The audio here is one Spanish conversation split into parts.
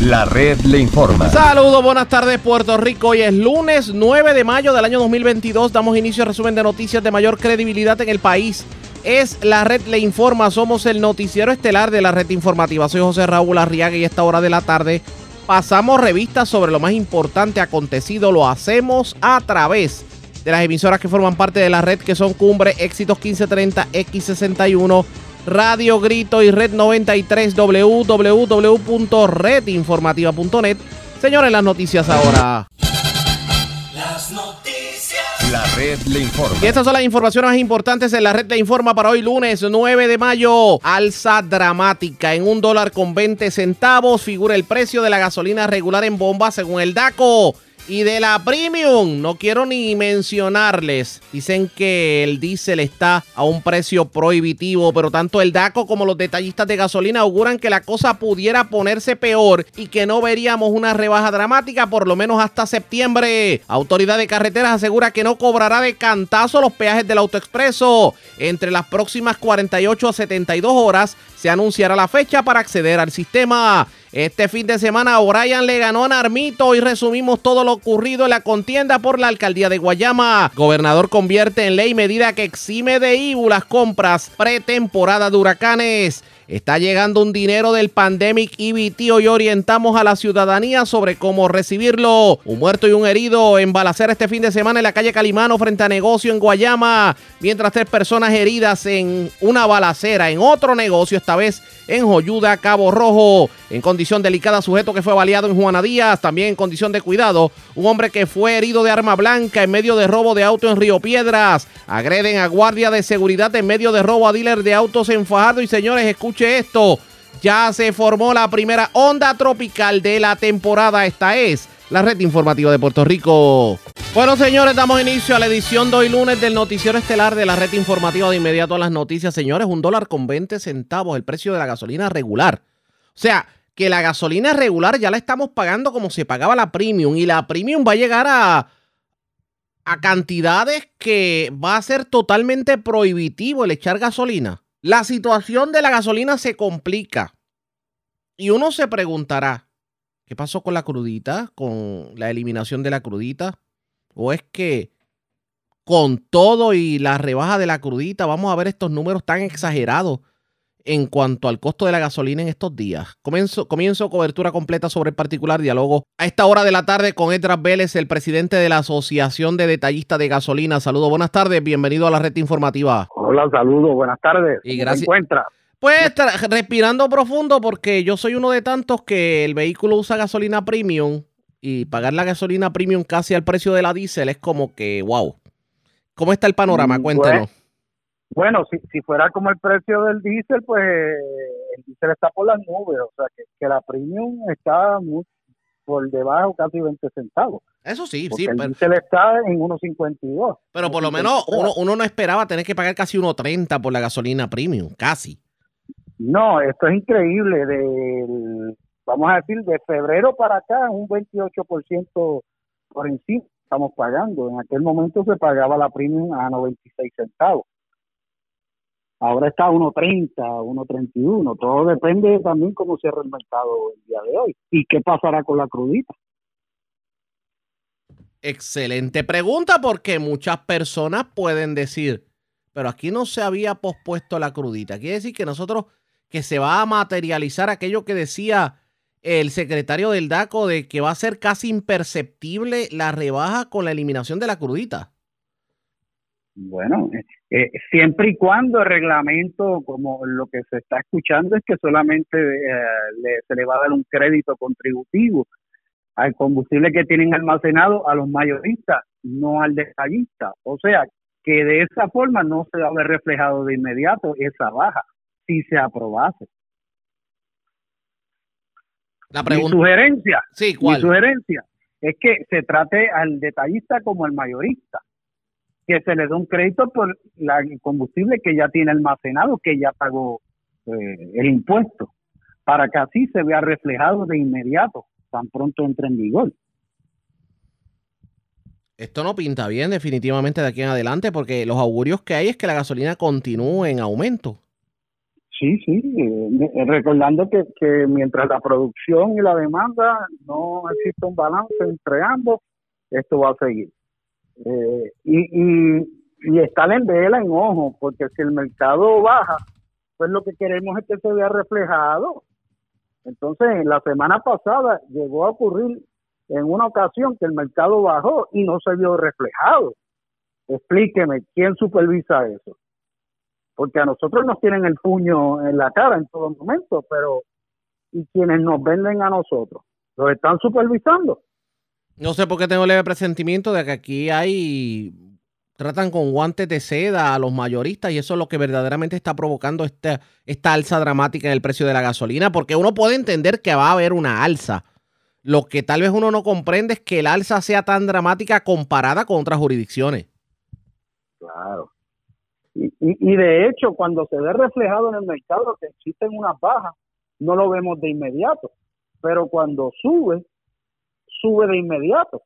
La red le informa. Saludos, buenas tardes Puerto Rico. Hoy es lunes 9 de mayo del año 2022. Damos inicio al resumen de noticias de mayor credibilidad en el país. Es la red le informa. Somos el noticiero estelar de la red informativa. Soy José Raúl Arriaga y a esta hora de la tarde pasamos revistas sobre lo más importante acontecido. Lo hacemos a través de las emisoras que forman parte de la red que son Cumbre, Éxitos 1530, X61 Radio Grito y Red 93 www.redinformativa.net. Señores, las noticias ahora. Las noticias. La red le informa. Y estas son las informaciones más importantes en la red le informa para hoy lunes 9 de mayo. Alza dramática en un dólar con 20 centavos. Figura el precio de la gasolina regular en bomba según el DACO. Y de la premium, no quiero ni mencionarles. Dicen que el diésel está a un precio prohibitivo, pero tanto el DACO como los detallistas de gasolina auguran que la cosa pudiera ponerse peor y que no veríamos una rebaja dramática por lo menos hasta septiembre. Autoridad de Carreteras asegura que no cobrará de cantazo los peajes del autoexpreso. Entre las próximas 48 a 72 horas se anunciará la fecha para acceder al sistema. Este fin de semana O'Brien le ganó a Narmito y resumimos todo lo ocurrido en la contienda por la alcaldía de Guayama. Gobernador convierte en ley medida que exime de IBU las compras pretemporada de huracanes. Está llegando un dinero del Pandemic EBT y orientamos a la ciudadanía sobre cómo recibirlo. Un muerto y un herido en balacera este fin de semana en la calle Calimano frente a negocio en Guayama, mientras tres personas heridas en una balacera en otro negocio, esta vez en Joyuda, Cabo Rojo. En condición delicada, sujeto que fue baleado en Juana Díaz, también en condición de cuidado. Un hombre que fue herido de arma blanca en medio de robo de auto en Río Piedras. Agreden a guardia de seguridad en medio de robo a dealer de autos en Fajardo. Y señores, escuche esto. Ya se formó la primera onda tropical de la temporada. Esta es la red informativa de Puerto Rico. Bueno, señores, damos inicio a la edición de hoy lunes del noticiero estelar de la red informativa de inmediato a las noticias. Señores, un dólar con 20 centavos el precio de la gasolina regular. O sea, que la gasolina regular ya la estamos pagando como se pagaba la premium y la premium va a llegar a, a cantidades que va a ser totalmente prohibitivo el echar gasolina. La situación de la gasolina se complica y uno se preguntará, ¿qué pasó con la crudita? ¿Con la eliminación de la crudita? ¿O es que con todo y la rebaja de la crudita vamos a ver estos números tan exagerados en cuanto al costo de la gasolina en estos días. Comienzo, comienzo cobertura completa sobre el particular diálogo a esta hora de la tarde con Edras Vélez, el presidente de la Asociación de Detallistas de Gasolina. Saludos, buenas tardes, bienvenido a la red informativa. Hola, saludos, buenas tardes. Y gracias. ¿Cómo encuentra? Pues respirando profundo porque yo soy uno de tantos que el vehículo usa gasolina premium y pagar la gasolina premium casi al precio de la diésel es como que, wow. ¿Cómo está el panorama? Mm, Cuéntenos. Pues, bueno, si, si fuera como el precio del diésel, pues el diésel está por las nubes, o sea que, que la premium está muy por debajo, casi 20 centavos. Eso sí, Porque sí, el pero, diésel está en 1.52. pero por lo menos uno, uno no esperaba tener que pagar casi 1.30 por la gasolina premium, casi. No, esto es increíble. Del, vamos a decir, de febrero para acá, un 28% por encima estamos pagando. En aquel momento se pagaba la premium a 96 centavos. Ahora está a 1.30, 1.31. Todo depende también cómo cierra el mercado el día de hoy. ¿Y qué pasará con la crudita? Excelente pregunta porque muchas personas pueden decir, pero aquí no se había pospuesto la crudita. Quiere decir que nosotros, que se va a materializar aquello que decía el secretario del DACO de que va a ser casi imperceptible la rebaja con la eliminación de la crudita. Bueno, eh, siempre y cuando el reglamento, como lo que se está escuchando, es que solamente eh, le, se le va a dar un crédito contributivo al combustible que tienen almacenado a los mayoristas, no al detallista. O sea, que de esa forma no se va a ver reflejado de inmediato esa baja, si se aprobase. La Mi sugerencia, Sí, mi ¿cuál? sugerencia es que se trate al detallista como al mayorista, que se le dé un crédito por la, el combustible que ya tiene almacenado, que ya pagó eh, el impuesto, para que así se vea reflejado de inmediato, tan pronto entre en vigor. Esto no pinta bien definitivamente de aquí en adelante porque los augurios que hay es que la gasolina continúe en aumento. Sí, sí, eh, recordando que, que mientras la producción y la demanda no existe un balance entre ambos, esto va a seguir. Eh, y, y, y estar en vela, en ojo, porque si el mercado baja, pues lo que queremos es que se vea reflejado. Entonces, la semana pasada llegó a ocurrir en una ocasión que el mercado bajó y no se vio reflejado. Explíqueme, ¿quién supervisa eso? Porque a nosotros nos tienen el puño en la cara en todo momento, pero ¿y quienes nos venden a nosotros? ¿Los están supervisando? No sé por qué tengo leve presentimiento de que aquí hay tratan con guantes de seda a los mayoristas y eso es lo que verdaderamente está provocando esta, esta alza dramática en el precio de la gasolina, porque uno puede entender que va a haber una alza. Lo que tal vez uno no comprende es que el alza sea tan dramática comparada con otras jurisdicciones. Claro. Y, y, de hecho, cuando se ve reflejado en el mercado que existen unas bajas, no lo vemos de inmediato. Pero cuando sube, sube de inmediato.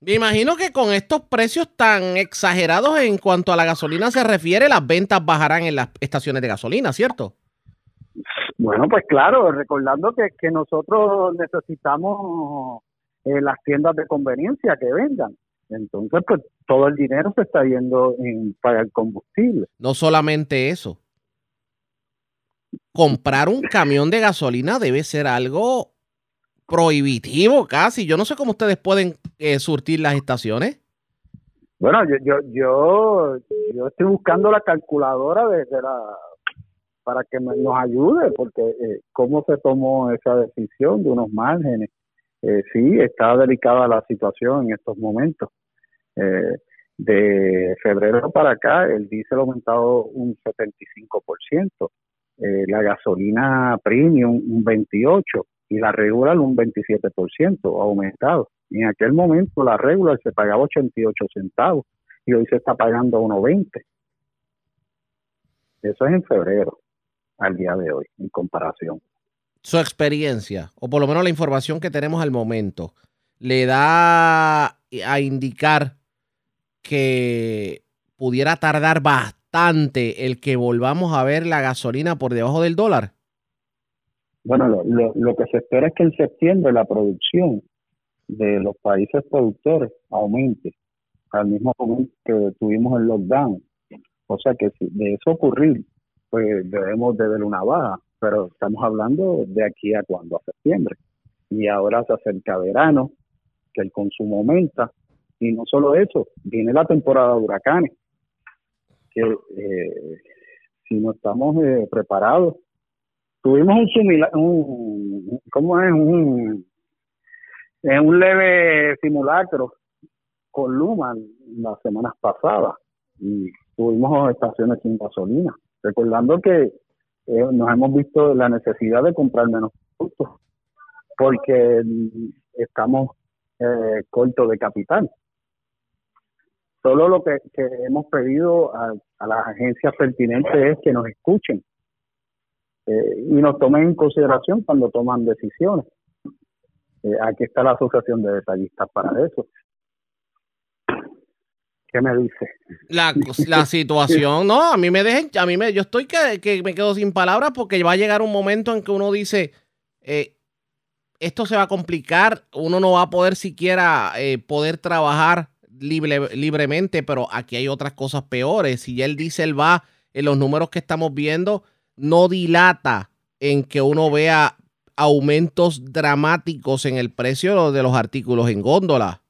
Me imagino que con estos precios tan exagerados en cuanto a la gasolina se refiere, las ventas bajarán en las estaciones de gasolina, ¿cierto? Bueno, pues claro, recordando que, que nosotros necesitamos eh, las tiendas de conveniencia que vendan. Entonces, pues todo el dinero se está yendo en pagar combustible. No solamente eso. Comprar un camión de gasolina debe ser algo prohibitivo casi. Yo no sé cómo ustedes pueden eh, surtir las estaciones. Bueno, yo, yo, yo, yo estoy buscando la calculadora de, la para que nos ayude, porque eh, cómo se tomó esa decisión de unos márgenes. Eh, sí, está delicada la situación en estos momentos. Eh, de febrero para acá, el diésel ha aumentado un 75%, eh, la gasolina premium un 28%, y la regular un 27% aumentado. en aquel momento la regular se pagaba 88 centavos y hoy se está pagando 1.20. Eso es en febrero, al día de hoy, en comparación. Su experiencia, o por lo menos la información que tenemos al momento, le da a indicar que pudiera tardar bastante el que volvamos a ver la gasolina por debajo del dólar. Bueno, lo, que se espera es que en septiembre la producción de los países productores aumente al mismo momento que tuvimos el lockdown. O sea que si de eso ocurrir, pues debemos de ver una baja, pero estamos hablando de aquí a cuando, a septiembre. Y ahora se acerca verano, que el consumo aumenta, y no solo eso, viene la temporada de huracanes, que eh, si no estamos eh, preparados tuvimos un similar, un, ¿cómo es? Un, un leve simulacro con Luma las semanas pasadas y tuvimos estaciones sin gasolina, recordando que eh, nos hemos visto la necesidad de comprar menos productos porque estamos eh, cortos de capital. Solo lo que, hemos pedido a, a las agencias pertinentes es que nos escuchen eh, y nos tomen en consideración cuando toman decisiones. Eh, aquí está la Asociación de Detallistas para eso. ¿Qué me dice? La, la situación, no, a mí me dejen, a mí me, yo estoy que, que, me quedo sin palabras porque va a llegar un momento en que uno dice, eh, esto se va a complicar, uno no va a poder siquiera poder trabajar libre, libremente, pero aquí hay otras cosas peores. Si ya el diésel va en los números que estamos viendo, no dilata en que uno vea aumentos dramáticos en el precio de los artículos en góndola.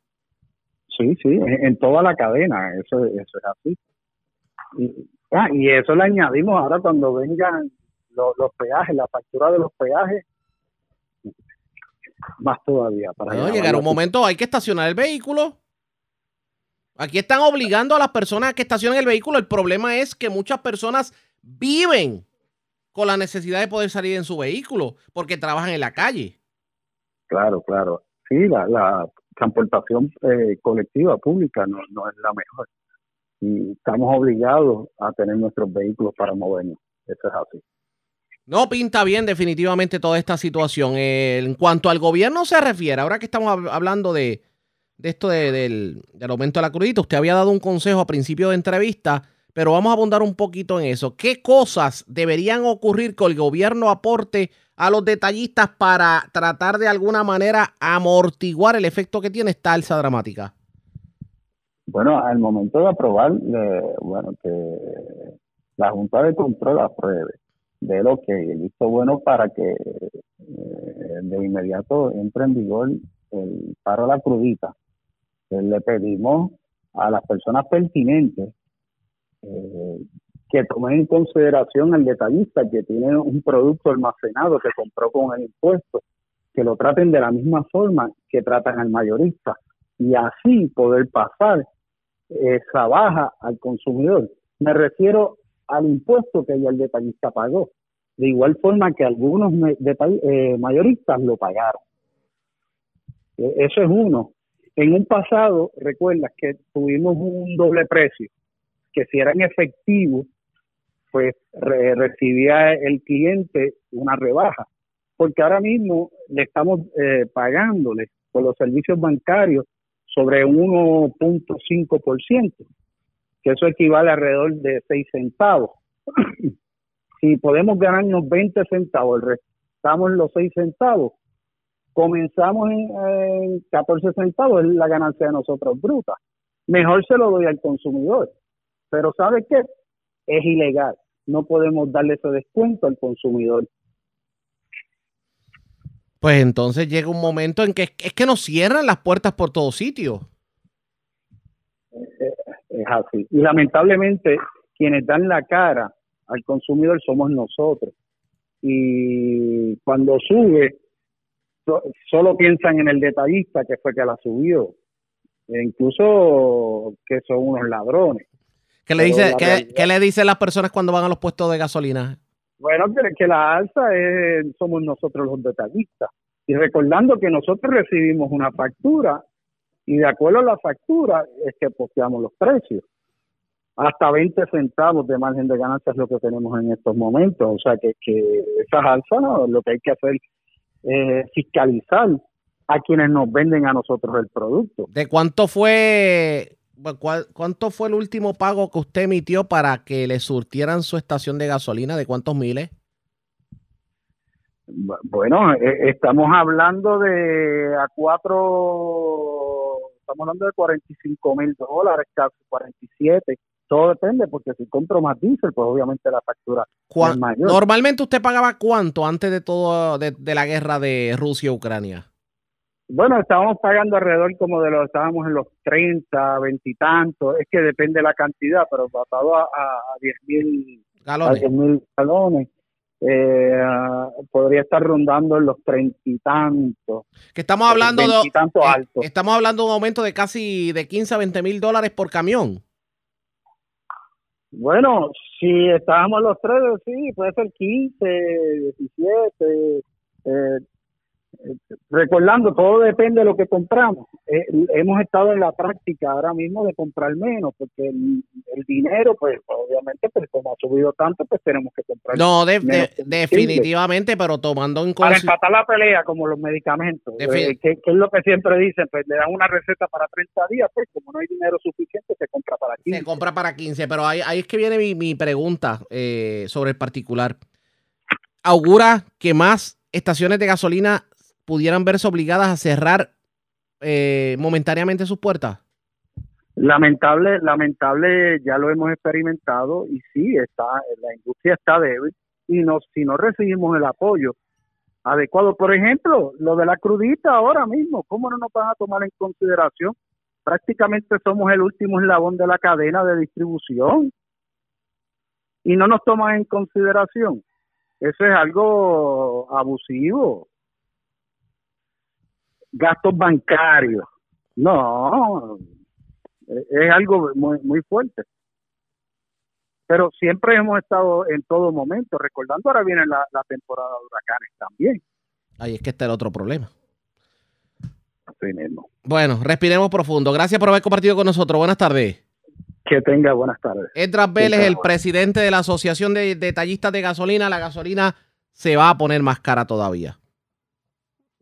Sí, sí, en toda la cadena, eso, eso es así. Y, ah, y eso le añadimos ahora cuando vengan los, peajes, la factura de los peajes, más todavía. Para no, llegar un momento, hay que estacionar el vehículo. Aquí están obligando a las personas a que estacionen el vehículo. El problema es que muchas personas viven con la necesidad de poder salir en su vehículo porque trabajan en la calle. Claro, claro. Sí, la, transportación eh, colectiva pública no, es la mejor. Y estamos obligados a tener nuestros vehículos para movernos. Eso es así. No pinta bien definitivamente toda esta situación. Eh, en cuanto al gobierno se refiere, ahora que estamos hablando de, esto del, del, aumento de la crudita, usted había dado un consejo a principio de entrevista pero vamos a abundar un poquito en eso. ¿Qué cosas deberían ocurrir que el gobierno aporte a los detallistas para tratar de alguna manera amortiguar el efecto que tiene esta alza dramática? Bueno, al momento de aprobar, bueno, que la Junta de Control apruebe de lo que el bueno para que eh, de inmediato entre en vigor el paro a la crudita. Le pedimos a las personas pertinentes eh, que tomen en consideración al detallista que tiene un producto almacenado que compró con el impuesto, que lo traten de la misma forma que tratan al mayorista y así poder pasar esa baja al consumidor. Me refiero al impuesto que ya el detallista pagó, de igual forma que algunos eh, mayoristas lo pagaron. E, eso es uno. En un pasado, recuerdas que tuvimos un doble precio, que si eran efectivos, pues recibía el cliente una rebaja, porque ahora mismo le estamos eh, pagándole por los servicios bancarios sobre 1.5%, que eso equivale alrededor de 6 centavos. si podemos ganarnos 20 centavos, restamos los 6 centavos, comenzamos en, 14 centavos, es la ganancia de nosotros bruta. Mejor se lo doy al consumidor. Pero ¿sabe qué? Es ilegal. No podemos darle ese descuento al consumidor. Pues entonces llega un momento en que es que nos cierran las puertas por todos sitios. Es así. Y lamentablemente quienes dan la cara al consumidor somos nosotros. Y cuando sube, solo piensan en el detallista que fue que la subió. E incluso que son unos ladrones. ¿Qué le, dice, ¿qué, le dicen las personas cuando van a los puestos de gasolina? Bueno, que, la alza es, somos nosotros los detallistas. Y recordando que nosotros recibimos una factura y de acuerdo a la factura es que posteamos los precios. Hasta 20 centavos de margen de ganancia es lo que tenemos en estos momentos. O sea que, que esas alzas lo que hay que hacer es fiscalizar a quienes nos venden a nosotros el producto. ¿De cuánto fue ¿Cuánto fue el último pago que usted emitió para que le surtieran su estación de gasolina? ¿De cuántos miles? Bueno, eh, estamos hablando de a cuatro, estamos hablando de 45 mil dólares, casi 47. Todo depende, porque si compro más diésel, pues obviamente la factura es mayor. Normalmente usted pagaba cuánto antes de todo, de, de la guerra de Rusia-Ucrania? Bueno, estábamos pagando alrededor como de los, estábamos en los 30, 20 y tantos, es que depende de la cantidad, pero basado a, a 10 mil galones, eh, podría estar rondando en los 30 y tantos. Que estamos hablando de, eh, estamos hablando de un aumento de casi de 15 a 20 mil dólares por camión. Bueno, si estábamos los tres, sí, puede ser 15, 17, eh, recordando, todo depende de lo que compramos. Eh, hemos estado en la práctica ahora mismo de comprar menos, porque el, dinero, pues obviamente, pues como ha subido tanto, pues tenemos que comprar. No, definitivamente, pero tomando en Para empatar la pelea, como los medicamentos, eh, que, es lo que siempre dicen, pues le dan una receta para 30 días, pues como no hay dinero suficiente, se compra para 15. Se compra para 15, pero ahí, ahí es que viene mi, mi pregunta eh, sobre el particular. ¿Augura que más estaciones de gasolina pudieran verse obligadas a cerrar eh, momentáneamente sus puertas? Lamentable, lamentable, ya lo hemos experimentado y sí, está, la industria está débil y no, si no recibimos el apoyo adecuado, por ejemplo, lo de la crudita ahora mismo, ¿cómo no nos van a tomar en consideración? Prácticamente somos el último eslabón de la cadena de distribución y no nos toman en consideración. Eso es algo abusivo gastos bancarios. No, es algo muy, muy fuerte. Pero siempre hemos estado en todo momento, recordando ahora viene la, temporada de huracanes también. Ahí es que está el otro problema. Mismo. Bueno, respiremos profundo. Gracias por haber compartido con nosotros. Buenas tardes. Que tenga buenas tardes. Edras Vélez, el presidente de la Asociación de Detallistas de Gasolina. La gasolina se va a poner más cara todavía.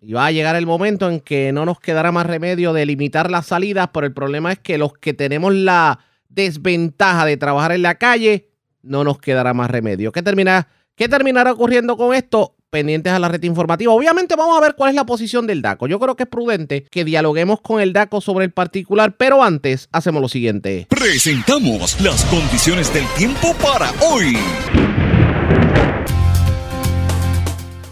Y va a llegar el momento en que no nos quedará más remedio de limitar las salidas, pero el problema es que los que tenemos la desventaja de trabajar en la calle, no nos quedará más remedio. ¿Qué, termina, qué terminará ocurriendo con esto? pendientes a la red informativa. Obviamente vamos a ver cuál es la posición del DACO. Yo creo que es prudente que dialoguemos con el DACO sobre el particular, pero antes hacemos lo siguiente. Presentamos las condiciones del tiempo para hoy.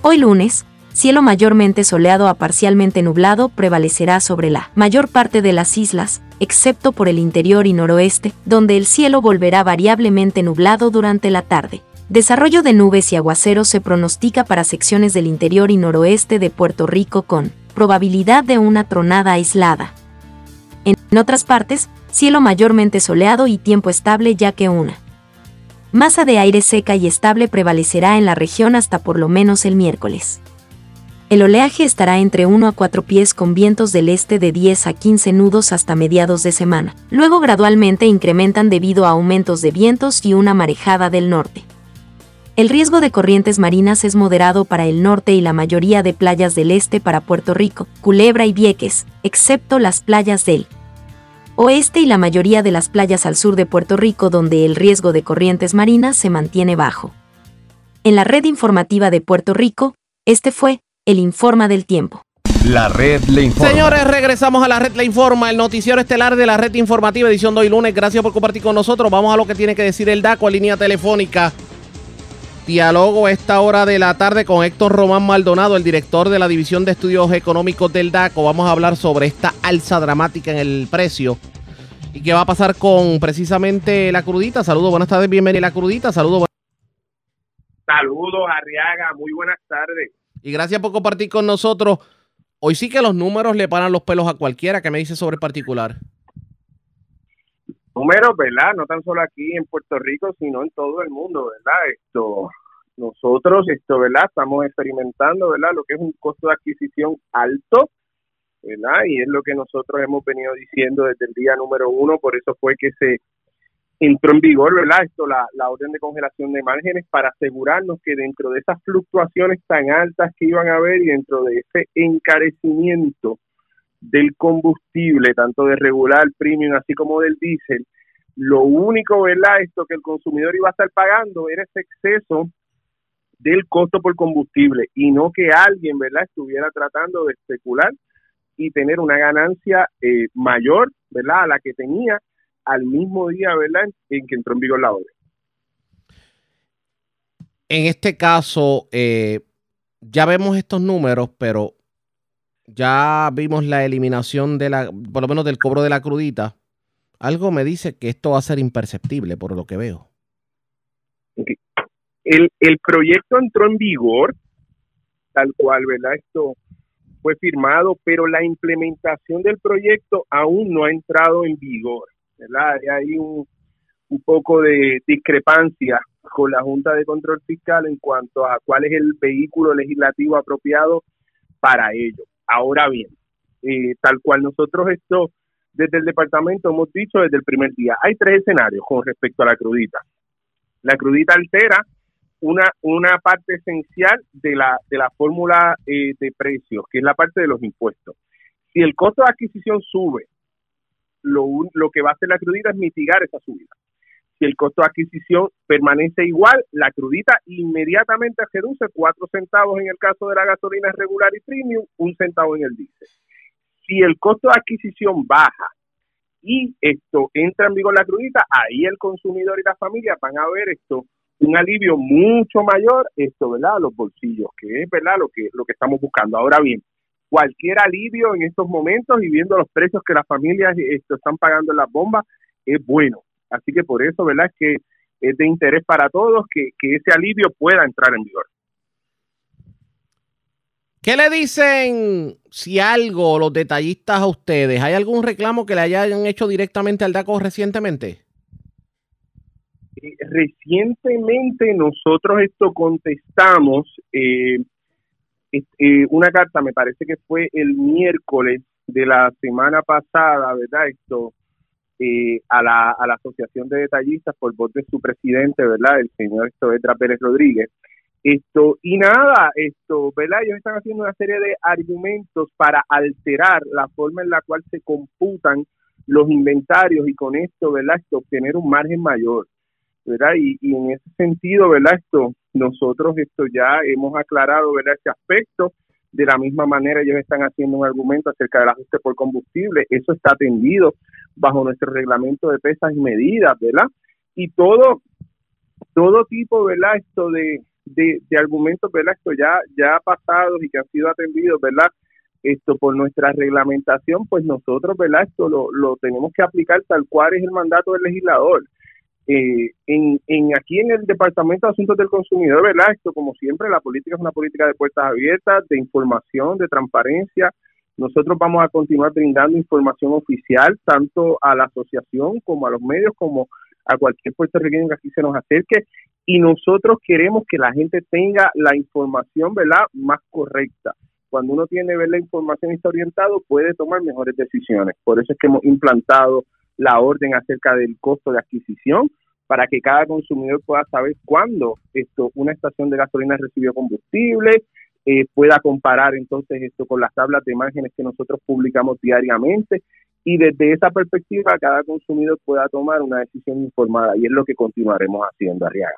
Hoy lunes, cielo mayormente soleado a parcialmente nublado prevalecerá sobre la mayor parte de las islas, excepto por el interior y noroeste, donde el cielo volverá variablemente nublado durante la tarde. Desarrollo de nubes y aguaceros se pronostica para secciones del interior y noroeste de Puerto Rico con probabilidad de una tronada aislada. En otras partes, cielo mayormente soleado y tiempo estable ya que una masa de aire seca y estable prevalecerá en la región hasta por lo menos el miércoles. El oleaje estará entre 1 a 4 pies con vientos del este de 10 a 15 nudos hasta mediados de semana. Luego gradualmente incrementan debido a aumentos de vientos y una marejada del norte. El riesgo de corrientes marinas es moderado para el norte y la mayoría de playas del este para Puerto Rico, Culebra y Vieques, excepto las playas del oeste y la mayoría de las playas al sur de Puerto Rico donde el riesgo de corrientes marinas se mantiene bajo. En la red informativa de Puerto Rico, este fue el Informa del Tiempo. La red le informa. Señores, regresamos a la red le informa, el noticiero estelar de la red informativa, edición de hoy lunes. Gracias por compartir con nosotros. Vamos a lo que tiene que decir el DACO, línea telefónica Diálogo a esta hora de la tarde con Héctor Román Maldonado, el director de la División de Estudios Económicos del DACO. Vamos a hablar sobre esta alza dramática en el precio y qué va a pasar con precisamente la crudita. Saludos, buenas tardes, bienvenido a la crudita. Saludos. Saludos, Arriaga, muy buenas tardes. Y gracias por compartir con nosotros. Hoy sí que los números le paran los pelos a cualquiera que me dice sobre el particular números, ¿verdad? No tan solo aquí en Puerto Rico, sino en todo el mundo, ¿verdad? Esto, nosotros, esto, ¿verdad? Estamos experimentando, ¿verdad? Lo que es un costo de adquisición alto, ¿verdad? Y es lo que nosotros hemos venido diciendo desde el día número uno, por eso fue que se entró en vigor, ¿verdad? Esto, la, la orden de congelación de márgenes para asegurarnos que dentro de esas fluctuaciones tan altas que iban a haber y dentro de ese encarecimiento del combustible, tanto de regular, premium, así como del diésel, lo único, ¿verdad? Esto que el consumidor iba a estar pagando era ese exceso del costo por combustible y no que alguien, ¿verdad?, estuviera tratando de especular y tener una ganancia eh, mayor, ¿verdad?, a la que tenía al mismo día, ¿verdad?, en que entró en vigor la orden. En este caso, eh, ya vemos estos números, pero ya vimos la eliminación de la, por lo menos del cobro de la crudita. Algo me dice que esto va a ser imperceptible por lo que veo. El, el proyecto entró en vigor, tal cual, ¿verdad? Esto fue firmado, pero la implementación del proyecto aún no ha entrado en vigor, ¿verdad? Hay un, poco de discrepancia con la Junta de Control Fiscal en cuanto a cuál es el vehículo legislativo apropiado para ello. Ahora bien, eh, tal cual nosotros esto desde el departamento hemos dicho desde el primer día, hay tres escenarios con respecto a la crudita. La crudita altera una, una parte esencial de la, de la fórmula eh, de precios, que es la parte de los impuestos. Si el costo de adquisición sube, lo, lo que va a hacer la crudita es mitigar esa subida. Si el costo de adquisición permanece igual, la crudita inmediatamente reduce cuatro centavos en el caso de la gasolina regular y premium, un centavo en el diésel. Si el costo de adquisición baja y esto entra en vigor la crudita, ahí el consumidor y la familia van a ver esto un alivio mucho mayor, esto, ¿verdad? A los bolsillos, que es, ¿verdad? Lo que, lo que estamos buscando. Ahora bien, cualquier alivio en estos momentos y viendo los precios que las familias esto, están pagando en las bombas es bueno. Así que por eso, ¿verdad? Es que es de interés para todos que, ese alivio pueda entrar en vigor. ¿Qué le dicen si algo los detallistas a ustedes? ¿Hay algún reclamo que le hayan hecho directamente al DACO recientemente? Eh, recientemente nosotros esto contestamos eh, una carta, me parece que fue el miércoles de la semana pasada, ¿verdad? Esto eh, a, la, a la Asociación de Detallistas por voz de su presidente, ¿verdad? El señor Edra Pérez Rodríguez. Esto, y nada, esto, ¿verdad? Ellos están haciendo una serie de argumentos para alterar la forma en la cual se computan los inventarios y con esto, ¿verdad? Esto, obtener un margen mayor, ¿verdad? Y, y en ese sentido, ¿verdad? Esto, nosotros esto ya hemos aclarado, ¿verdad? Ese aspecto. De la misma manera, ellos están haciendo un argumento acerca del ajuste por combustible. Eso está atendido bajo nuestro reglamento de pesas y medidas, ¿verdad? Y todo, todo tipo, ¿verdad? Esto de, de, de argumentos, ¿verdad? Esto ya, ya pasados y que han sido atendidos, ¿verdad? esto por nuestra reglamentación, pues nosotros, ¿verdad? Esto lo, lo tenemos que aplicar tal cual es el mandato del legislador. Eh, en, en aquí en el Departamento de Asuntos del Consumidor, ¿verdad? Esto, como siempre, la política es una política de puertas abiertas, de información, de transparencia. Nosotros vamos a continuar brindando información oficial tanto a la asociación como a los medios, como a cualquier puertorriqueño que aquí se nos acerque. Y nosotros queremos que la gente tenga la información, ¿verdad?, más correcta cuando uno tiene ver la información y está orientado, puede tomar mejores decisiones. Por eso es que hemos implantado la orden acerca del costo de adquisición para que cada consumidor pueda saber cuándo esto una estación de gasolina recibió combustible, eh, pueda comparar entonces esto con las tablas de márgenes que nosotros publicamos diariamente y desde esa perspectiva cada consumidor pueda tomar una decisión informada y es lo que continuaremos haciendo, Arriaga.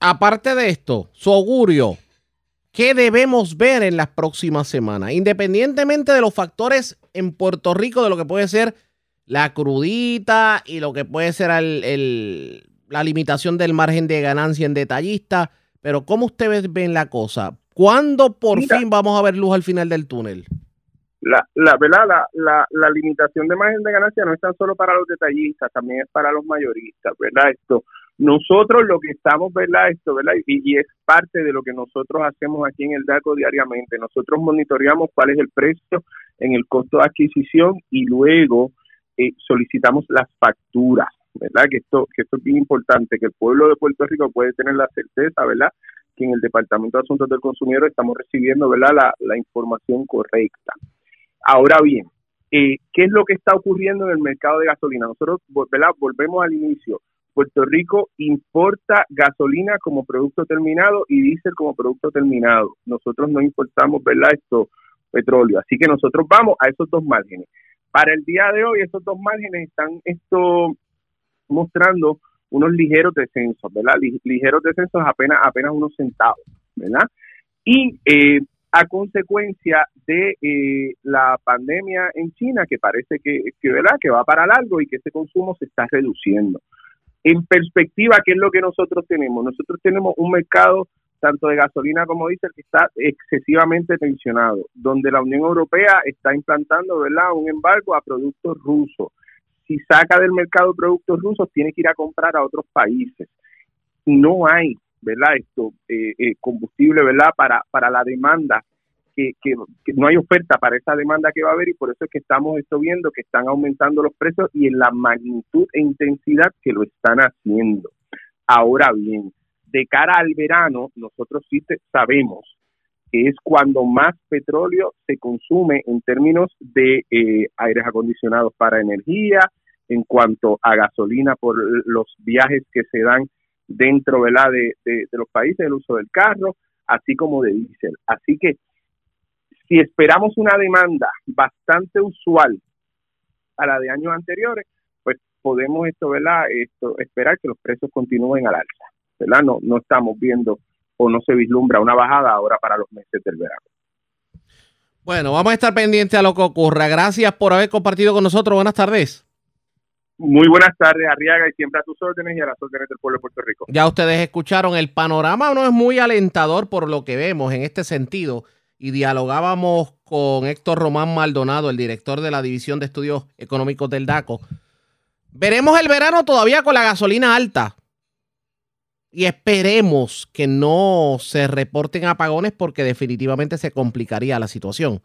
Aparte de esto, su augurio, ¿Qué debemos ver en las próximas semanas? Independientemente de los factores en Puerto Rico, de lo que puede ser la crudita y lo que puede ser la limitación del margen de ganancia en detallista, pero ¿cómo ustedes ven la cosa? ¿Cuándo por fin vamos a ver luz al final del túnel? La, la, ¿verdad? La, la, la limitación de margen de ganancia no es tan solo para los detallistas, también es para los mayoristas, ¿verdad? Esto, nosotros lo que estamos, ¿verdad? Esto, ¿verdad? Y, es parte de lo que nosotros hacemos aquí en el DACO diariamente. Nosotros monitoreamos cuál es el precio en el costo de adquisición y luego eh, solicitamos las facturas, ¿verdad? Que esto, que esto es bien importante, que el pueblo de Puerto Rico puede tener la certeza, ¿verdad? Que en el Departamento de Asuntos del Consumidor estamos recibiendo, ¿verdad? La, la información correcta. Ahora bien, eh, ¿qué es lo que está ocurriendo en el mercado de gasolina? Nosotros, ¿verdad? Volvemos al inicio Puerto Rico importa gasolina como producto terminado y diésel como producto terminado. Nosotros no importamos, ¿verdad? Esto, petróleo. Así que nosotros vamos a esos dos márgenes. Para el día de hoy, esos dos márgenes están esto mostrando unos ligeros descensos, ¿verdad? Ligeros descensos apenas, apenas unos centavos, ¿verdad? Y eh, a consecuencia de eh, la pandemia en China, que parece que, que, ¿verdad? que va para largo y que ese consumo se está reduciendo. En perspectiva, ¿qué es lo que nosotros tenemos? Nosotros tenemos un mercado tanto de gasolina como diésel que está excesivamente tensionado, donde la Unión Europea está implantando, ¿verdad?, un embargo a productos rusos. Si saca del mercado productos rusos, tiene que ir a comprar a otros países. No hay, ¿verdad?, esto eh, eh, combustible, ¿verdad?, para para la demanda que, no hay oferta para esa demanda que va a haber y por eso es que estamos esto viendo que están aumentando los precios y en la magnitud e intensidad que lo están haciendo. Ahora bien, de cara al verano, nosotros sí sabemos que es cuando más petróleo se consume en términos de eh, aires acondicionados para energía, en cuanto a gasolina por los viajes que se dan dentro de, de los países, el uso del carro, así como de diésel. Así que si esperamos una demanda bastante usual a la de años anteriores, pues podemos esto, ¿verdad? Esto, esperar que los precios continúen al alza, ¿verdad? No, no estamos viendo o no se vislumbra una bajada ahora para los meses del verano. Bueno, vamos a estar pendientes a lo que ocurra. Gracias por haber compartido con nosotros. Buenas tardes. Muy buenas tardes, Arriaga, y siempre a tus órdenes y a las órdenes del pueblo de Puerto Rico. Ya ustedes escucharon, el panorama no es muy alentador por lo que vemos en este sentido y dialogábamos con Héctor Román Maldonado, el director de la División de Estudios Económicos del DACO. Veremos el verano todavía con la gasolina alta. Y esperemos que no se reporten apagones porque definitivamente se complicaría la situación.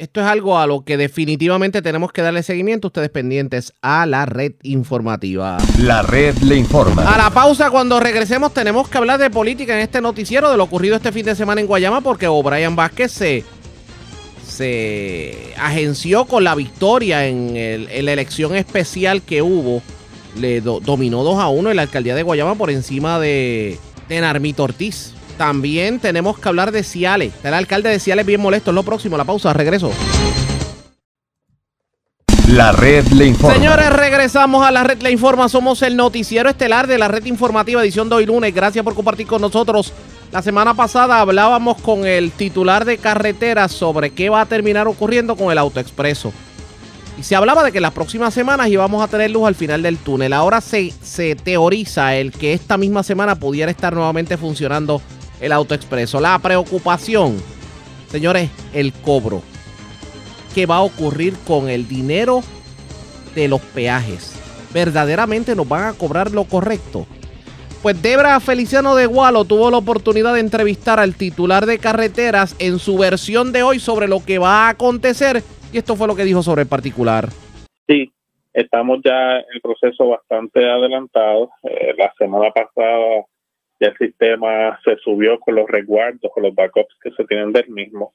Esto es algo a lo que definitivamente tenemos que darle seguimiento, ustedes pendientes a la red informativa. La red le informa. A la pausa, cuando regresemos, tenemos que hablar de política en este noticiero, de lo ocurrido este fin de semana en Guayama, porque O'Brien Vázquez se, se agenció con la victoria en, la elección especial que hubo. Le dominó 2 a 1 en la alcaldía de Guayama por encima de, de Narmito Ortiz. También tenemos que hablar de Ciales. el alcalde de Ciales bien molesto. Es lo próximo, la pausa, regreso. La red le informa. Señores, regresamos a la red le informa. Somos el noticiero estelar de la red informativa edición de hoy lunes. Gracias por compartir con nosotros. La semana pasada hablábamos con el titular de carreteras sobre qué va a terminar ocurriendo con el autoexpreso. Y se hablaba de que las próximas semanas íbamos a tener luz al final del túnel. Ahora se, se teoriza el que esta misma semana pudiera estar nuevamente funcionando el autoexpreso. La preocupación, señores, el cobro. ¿Qué va a ocurrir con el dinero de los peajes? ¿Verdaderamente nos van a cobrar lo correcto? Pues Debra Feliciano de Gualo tuvo la oportunidad de entrevistar al titular de carreteras en su versión de hoy sobre lo que va a acontecer y esto fue lo que dijo sobre el particular. Sí, estamos ya en el proceso bastante adelantado. Eh, la semana pasada ya el sistema se subió con los resguardos, con los backups que se tienen del mismo.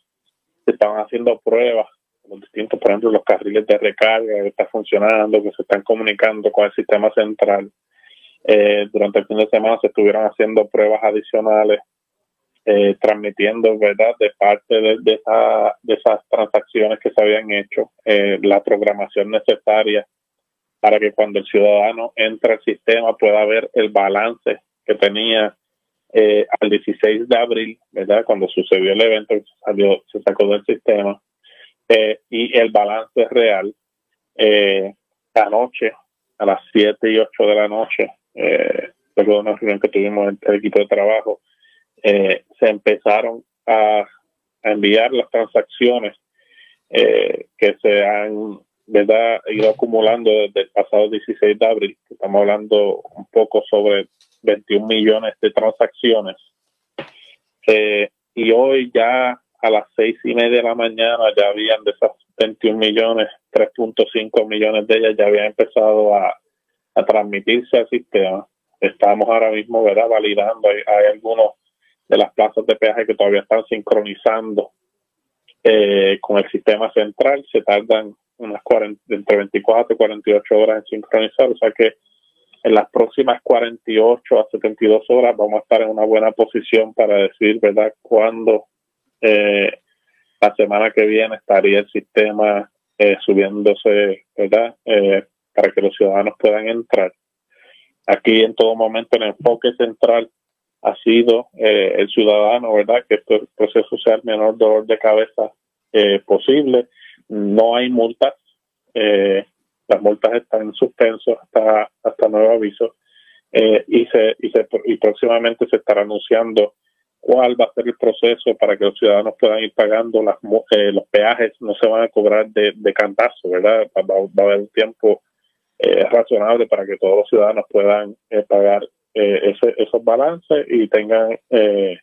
Se estaban haciendo pruebas los distintos, por ejemplo, los carriles de recarga que están funcionando, que se están comunicando con el sistema central. Eh, durante el fin de semana se estuvieron haciendo pruebas adicionales eh, transmitiendo, ¿verdad?, de parte de, esa, de esas transacciones que se habían hecho, eh, la programación necesaria para que cuando el ciudadano entre al sistema pueda ver el balance que tenía eh, al 16 de abril, ¿verdad?, cuando sucedió el evento, salió, se sacó del sistema, eh, y el balance real eh, anoche a las 7 y 8 de la noche, eh, luego de una reunión que tuvimos en el equipo de trabajo, eh, se empezaron a, enviar las transacciones eh, que se han verdad ido acumulando desde el pasado 16 de abril. Estamos hablando un poco sobre 21 millones de transacciones. Eh, y hoy ya a las seis y media de la mañana ya habían de esas 21 millones, 3.5 millones de ellas ya habían empezado a, transmitirse al sistema. Estamos ahora mismo ¿verdad? validando, hay, hay algunos de las plazas de peaje que todavía están sincronizando eh, con el sistema central, se tardan unas 40, entre 24 y 48 horas en sincronizar, o sea que en las próximas 48 a 72 horas vamos a estar en una buena posición para decir, ¿verdad?, cuándo eh, la semana que viene estaría el sistema eh, subiéndose, ¿verdad?, eh, para que los ciudadanos puedan entrar. Aquí en todo momento el enfoque central ha sido eh, el ciudadano, ¿verdad? Que este proceso sea el menor dolor de cabeza eh, posible. No hay multas. Eh, las multas están en suspenso hasta, hasta nuevo aviso. Eh, y, se, y, se, y próximamente se estará anunciando cuál va a ser el proceso para que los ciudadanos puedan ir pagando las, eh, los peajes. No se van a cobrar de, de cantazo, ¿verdad? Va, va, a haber un tiempo eh, razonable para que todos los ciudadanos puedan eh, pagar eh, ese, esos balances y tengan eh,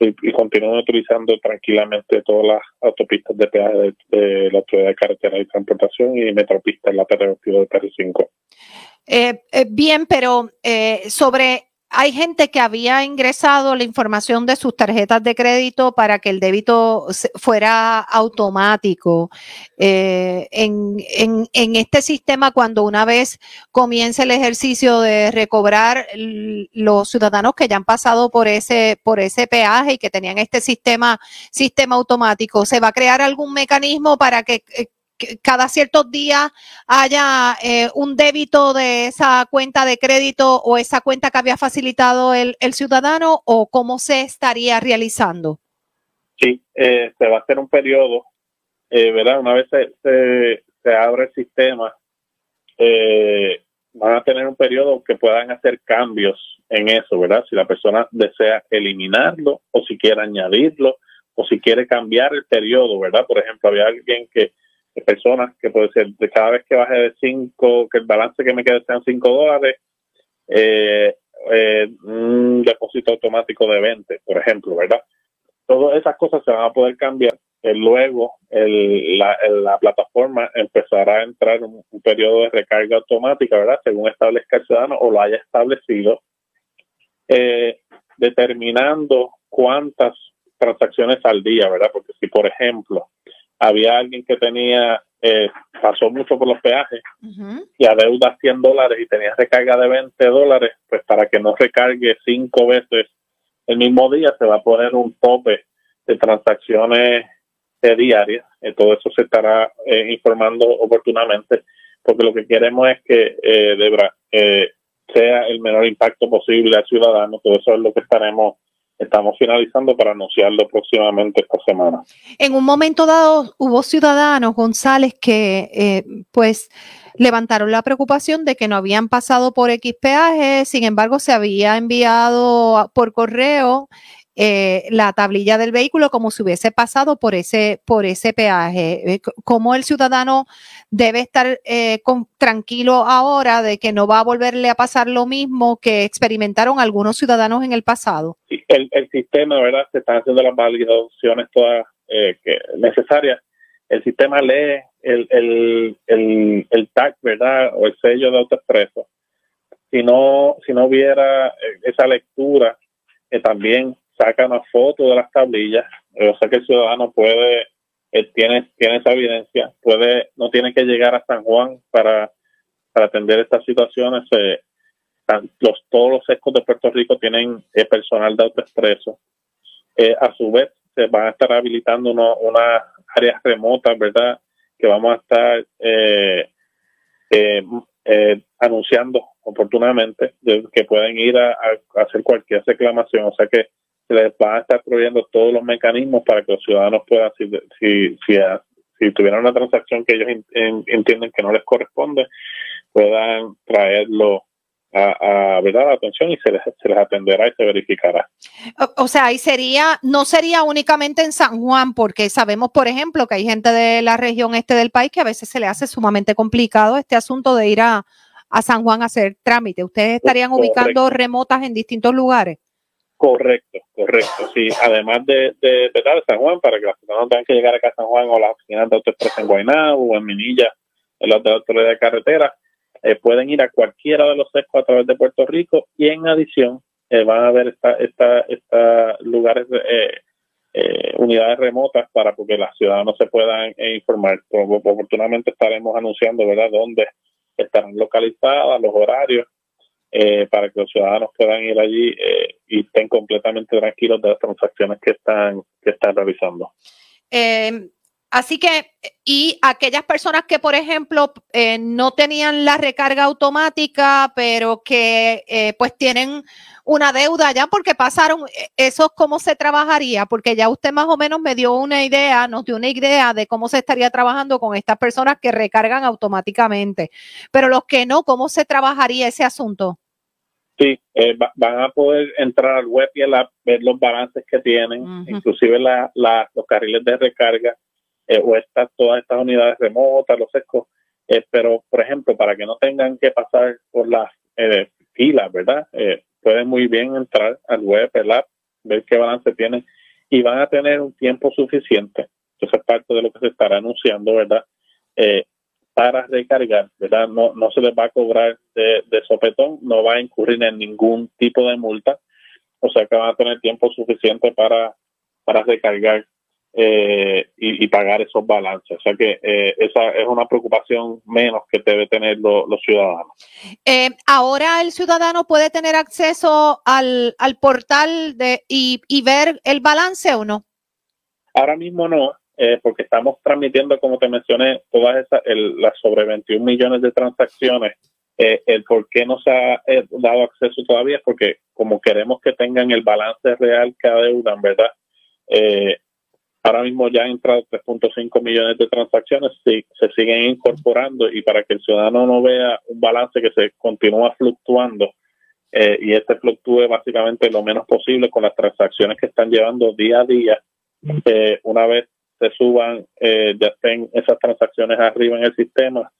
y, y, continúen utilizando tranquilamente todas las autopistas de peaje de, la Autoridad de Carretera y Transportación y Metropista en la PR22 de PR5. Eh, eh, bien, pero eh, sobre hay gente que había ingresado la información de sus tarjetas de crédito para que el débito fuera automático. Eh, en, en, en, este sistema, cuando una vez comience el ejercicio de recobrar los ciudadanos que ya han pasado por ese, por ese peaje y que tenían este sistema, sistema automático, ¿se va a crear algún mecanismo para que cada ciertos días haya eh, un débito de esa cuenta de crédito o esa cuenta que había facilitado el, ciudadano o cómo se estaría realizando? Sí, eh, se va a hacer un periodo, eh, ¿verdad? Una vez se, se, se abre el sistema, eh, van a tener un periodo que puedan hacer cambios en eso, ¿verdad? Si la persona desea eliminarlo o si quiere añadirlo o si quiere cambiar el periodo, ¿verdad? Por ejemplo, había alguien que personas que puede ser de cada vez que baje de 5, que el balance que me quede sean 5 dólares, eh, eh, un depósito automático de 20, por ejemplo, ¿verdad? Todas esas cosas se van a poder cambiar. Eh, luego el, la, la, plataforma empezará a entrar en un, un, periodo de recarga automática, ¿verdad? Según establezca el ciudadano o lo haya establecido, determinando cuántas transacciones al día, ¿verdad? Porque si, por ejemplo, había alguien que tenía, eh, pasó mucho por los peajes uh -huh. y adeuda 100 dólares y tenía recarga de 20 dólares, pues para que no recargue cinco veces el mismo día se va a poner un tope de transacciones diaria. todo eso se estará informando oportunamente, porque lo que queremos es que de, sea el menor impacto posible al ciudadano. Todo eso es lo que estaremos estamos finalizando para anunciarlo próximamente esta semana. En un momento dado hubo ciudadanos, González, que eh, pues levantaron la preocupación de que no habían pasado por X sin embargo se había enviado por correo eh, la tablilla del vehículo como si hubiese pasado por ese, por ese peaje. Eh, ¿Cómo el ciudadano debe estar eh, tranquilo ahora de que no va a volverle a pasar lo mismo que experimentaron algunos ciudadanos en el pasado? el, el sistema, ¿verdad? Se están haciendo las validaciones todas que necesarias. El sistema lee el, el, el, tag, ¿verdad? O el sello de autoexpreso. Si no, si no hubiera esa lectura, también saca una foto de las tablillas, o sea que el ciudadano puede, tiene, tiene esa evidencia, puede, no tiene que llegar a San Juan para, para atender estas situaciones. Eh, los, todos los sescos de Puerto Rico tienen eh, personal de autoexpreso. Eh, a su vez, se van a estar habilitando unas áreas remotas, ¿verdad? Que vamos a estar anunciando oportunamente que pueden ir a, hacer cualquier reclamación. O sea que se les van a estar proveyendo todos los mecanismos para que los ciudadanos puedan, si, si, si, si tuvieran una transacción que ellos entienden que no les corresponde, puedan traerlo a, a verdad atención y se les, se les atenderá y se verificará. O, sea, ahí sería, no sería únicamente en San Juan, porque sabemos, por ejemplo, que hay gente de la región este del país que a veces se le hace sumamente complicado este asunto de ir a, a San Juan a hacer trámite. ¿Ustedes estarían ubicando remotas en distintos lugares? Correcto, correcto. Sí, además de, de, de, San Juan, para que las personas no tengan que llegar acá a San Juan o las oficinas de autoexpresa en Guaynabo o en Minilla, en las de autoridad de carretera, eh, pueden ir a cualquiera de los sescos a través de Puerto Rico y en adición eh, van a ver esta, esta, esta lugares, eh, eh, unidades remotas para que las ciudadanos se puedan informar. Oportunamente estaremos anunciando, ¿verdad?, dónde estarán localizadas, los horarios eh, para que los ciudadanos puedan ir allí eh, y estén completamente tranquilos de las transacciones que están, que están realizando. Eh, así que, y aquellas personas que, por ejemplo, no tenían la recarga automática, pero que pues tienen una deuda ya porque pasaron, eso cómo se trabajaría, porque ya usted más o menos me dio una idea, nos dio una idea de cómo se estaría trabajando con estas personas que recargan automáticamente, pero los que no, ¿cómo se trabajaría ese asunto? Sí, eh, van a poder entrar al web y al app, ver los balances que tienen, inclusive la, los carriles de recarga eh, o estas, todas estas unidades remotas, los sescos. Eh, pero, por ejemplo, para que no tengan que pasar por las filas, ¿verdad? pueden muy bien entrar al web, el app, ver qué balance tienen y van a tener un tiempo suficiente. Eso es parte de lo que se estará anunciando, ¿verdad? Para recargar, ¿verdad? No, no se les va a cobrar de, sopetón, no va a incurrir en ningún tipo de multa, o sea que van a tener tiempo suficiente para, para recargar eh, y, pagar esos balances. O sea que eh, esa es una preocupación menos que debe tener los ciudadanos. Eh, ahora el ciudadano puede tener acceso al, al portal de, y, y ver el balance o no? Ahora mismo no, eh, porque estamos transmitiendo, como te mencioné, todas esas, las sobre 21 millones de transacciones. Eh, el por qué no se ha eh, dado acceso todavía es porque como queremos que tengan el balance real que adeudan, ¿verdad? ahora mismo ya han entrado 3.5 millones de transacciones, sí, se siguen incorporando y para que el ciudadano no vea un balance que se continúa fluctuando y este fluctúe básicamente lo menos posible con las transacciones que están llevando día a día, una vez se suban, eh, ya estén esas transacciones arriba en el sistema,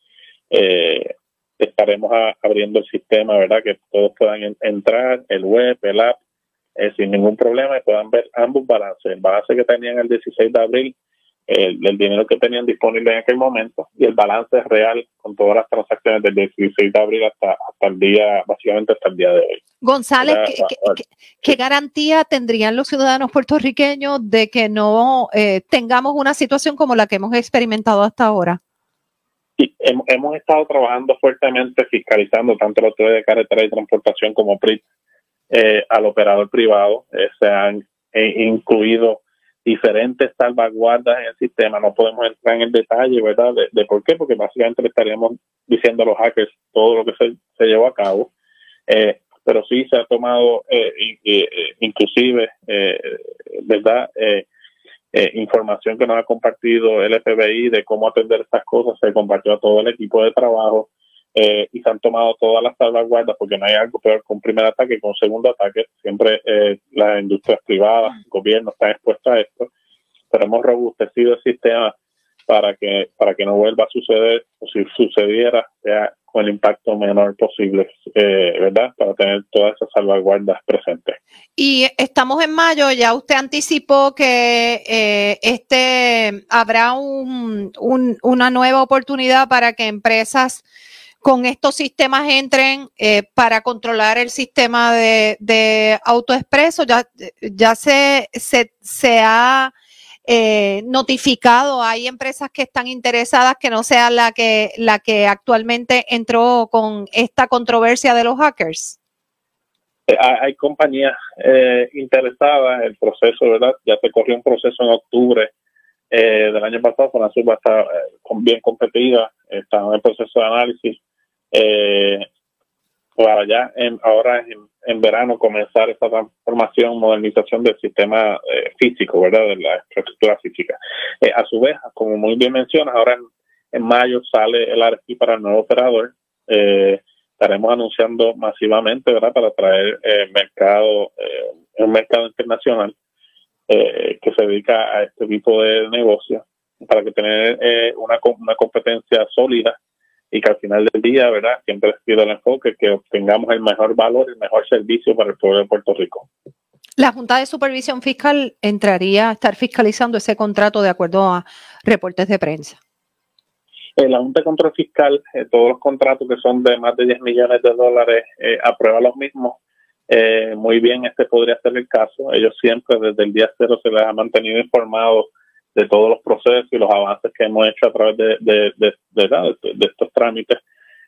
eh, estaremos abriendo el sistema, ¿verdad? Que todos puedan entrar, el web, el app, eh, sin ningún problema y puedan ver ambos balances. El balance que tenían el 16 de abril el, dinero que tenían disponible en aquel momento y el balance real con todas las transacciones del 16 de abril hasta, hasta el día, básicamente hasta el día de hoy. González, ¿qué, garantía tendrían los ciudadanos puertorriqueños de que no eh, tengamos una situación como la que hemos experimentado hasta ahora? Sí, hemos, estado trabajando fuertemente fiscalizando tanto la autoridad de carretera y transportación como PRIT eh, al operador privado. Eh, se han incluido diferentes salvaguardas en el sistema. No podemos entrar en el detalle, ¿verdad? De, por qué, porque básicamente le estaríamos diciendo a los hackers todo lo que se, se llevó a cabo. Eh, pero sí se ha tomado, eh, eh, inclusive, ¿verdad? información que nos ha compartido el FBI de cómo atender estas cosas, se compartió a todo el equipo de trabajo. Eh, y se han tomado todas las salvaguardas porque no hay algo peor que un primer ataque que un segundo ataque. Siempre eh, las industrias privadas, el gobierno están expuestos a esto, pero hemos robustecido el sistema para que para que no vuelva a suceder o si sucediera sea con el impacto menor posible, eh, ¿verdad? Para tener todas esas salvaguardas presentes. Y estamos en mayo, ya usted anticipó que eh, este habrá un, una nueva oportunidad para que empresas con estos sistemas entren eh, para controlar el sistema de, de autoexpreso. Ya, ya se, se, ha eh, notificado, hay empresas que están interesadas que no sea la que, la que actualmente entró con esta controversia de los hackers. Eh, hay compañías interesadas, el proceso, ¿verdad? Ya se corrió un proceso en octubre del año pasado, fue una subasta bien competida, está en el proceso de análisis eh, para ya en, ahora en, verano comenzar esta transformación, modernización del sistema eh, físico, ¿verdad? De la infraestructura física. Eh, a su vez, como muy bien mencionas, ahora en, mayo sale el RFP para el nuevo operador. Eh, estaremos anunciando masivamente, ¿verdad? Para traer mercado, un mercado internacional que se dedica a este tipo de negocio para que tener una, una competencia sólida y que al final del día, ¿verdad? Siempre ha sido el enfoque que obtengamos el mejor valor, el mejor servicio para el pueblo de Puerto Rico. La Junta de Supervisión Fiscal entraría a estar fiscalizando ese contrato de acuerdo a reportes de prensa. Eh, la Junta de Control Fiscal, eh, todos los contratos que son de más de 10 millones de dólares, eh, aprueba los mismos. muy bien, este podría ser el caso. Ellos siempre, desde el día cero, se les ha mantenido informados de todos los procesos y los avances que hemos hecho a través de, de, estos trámites.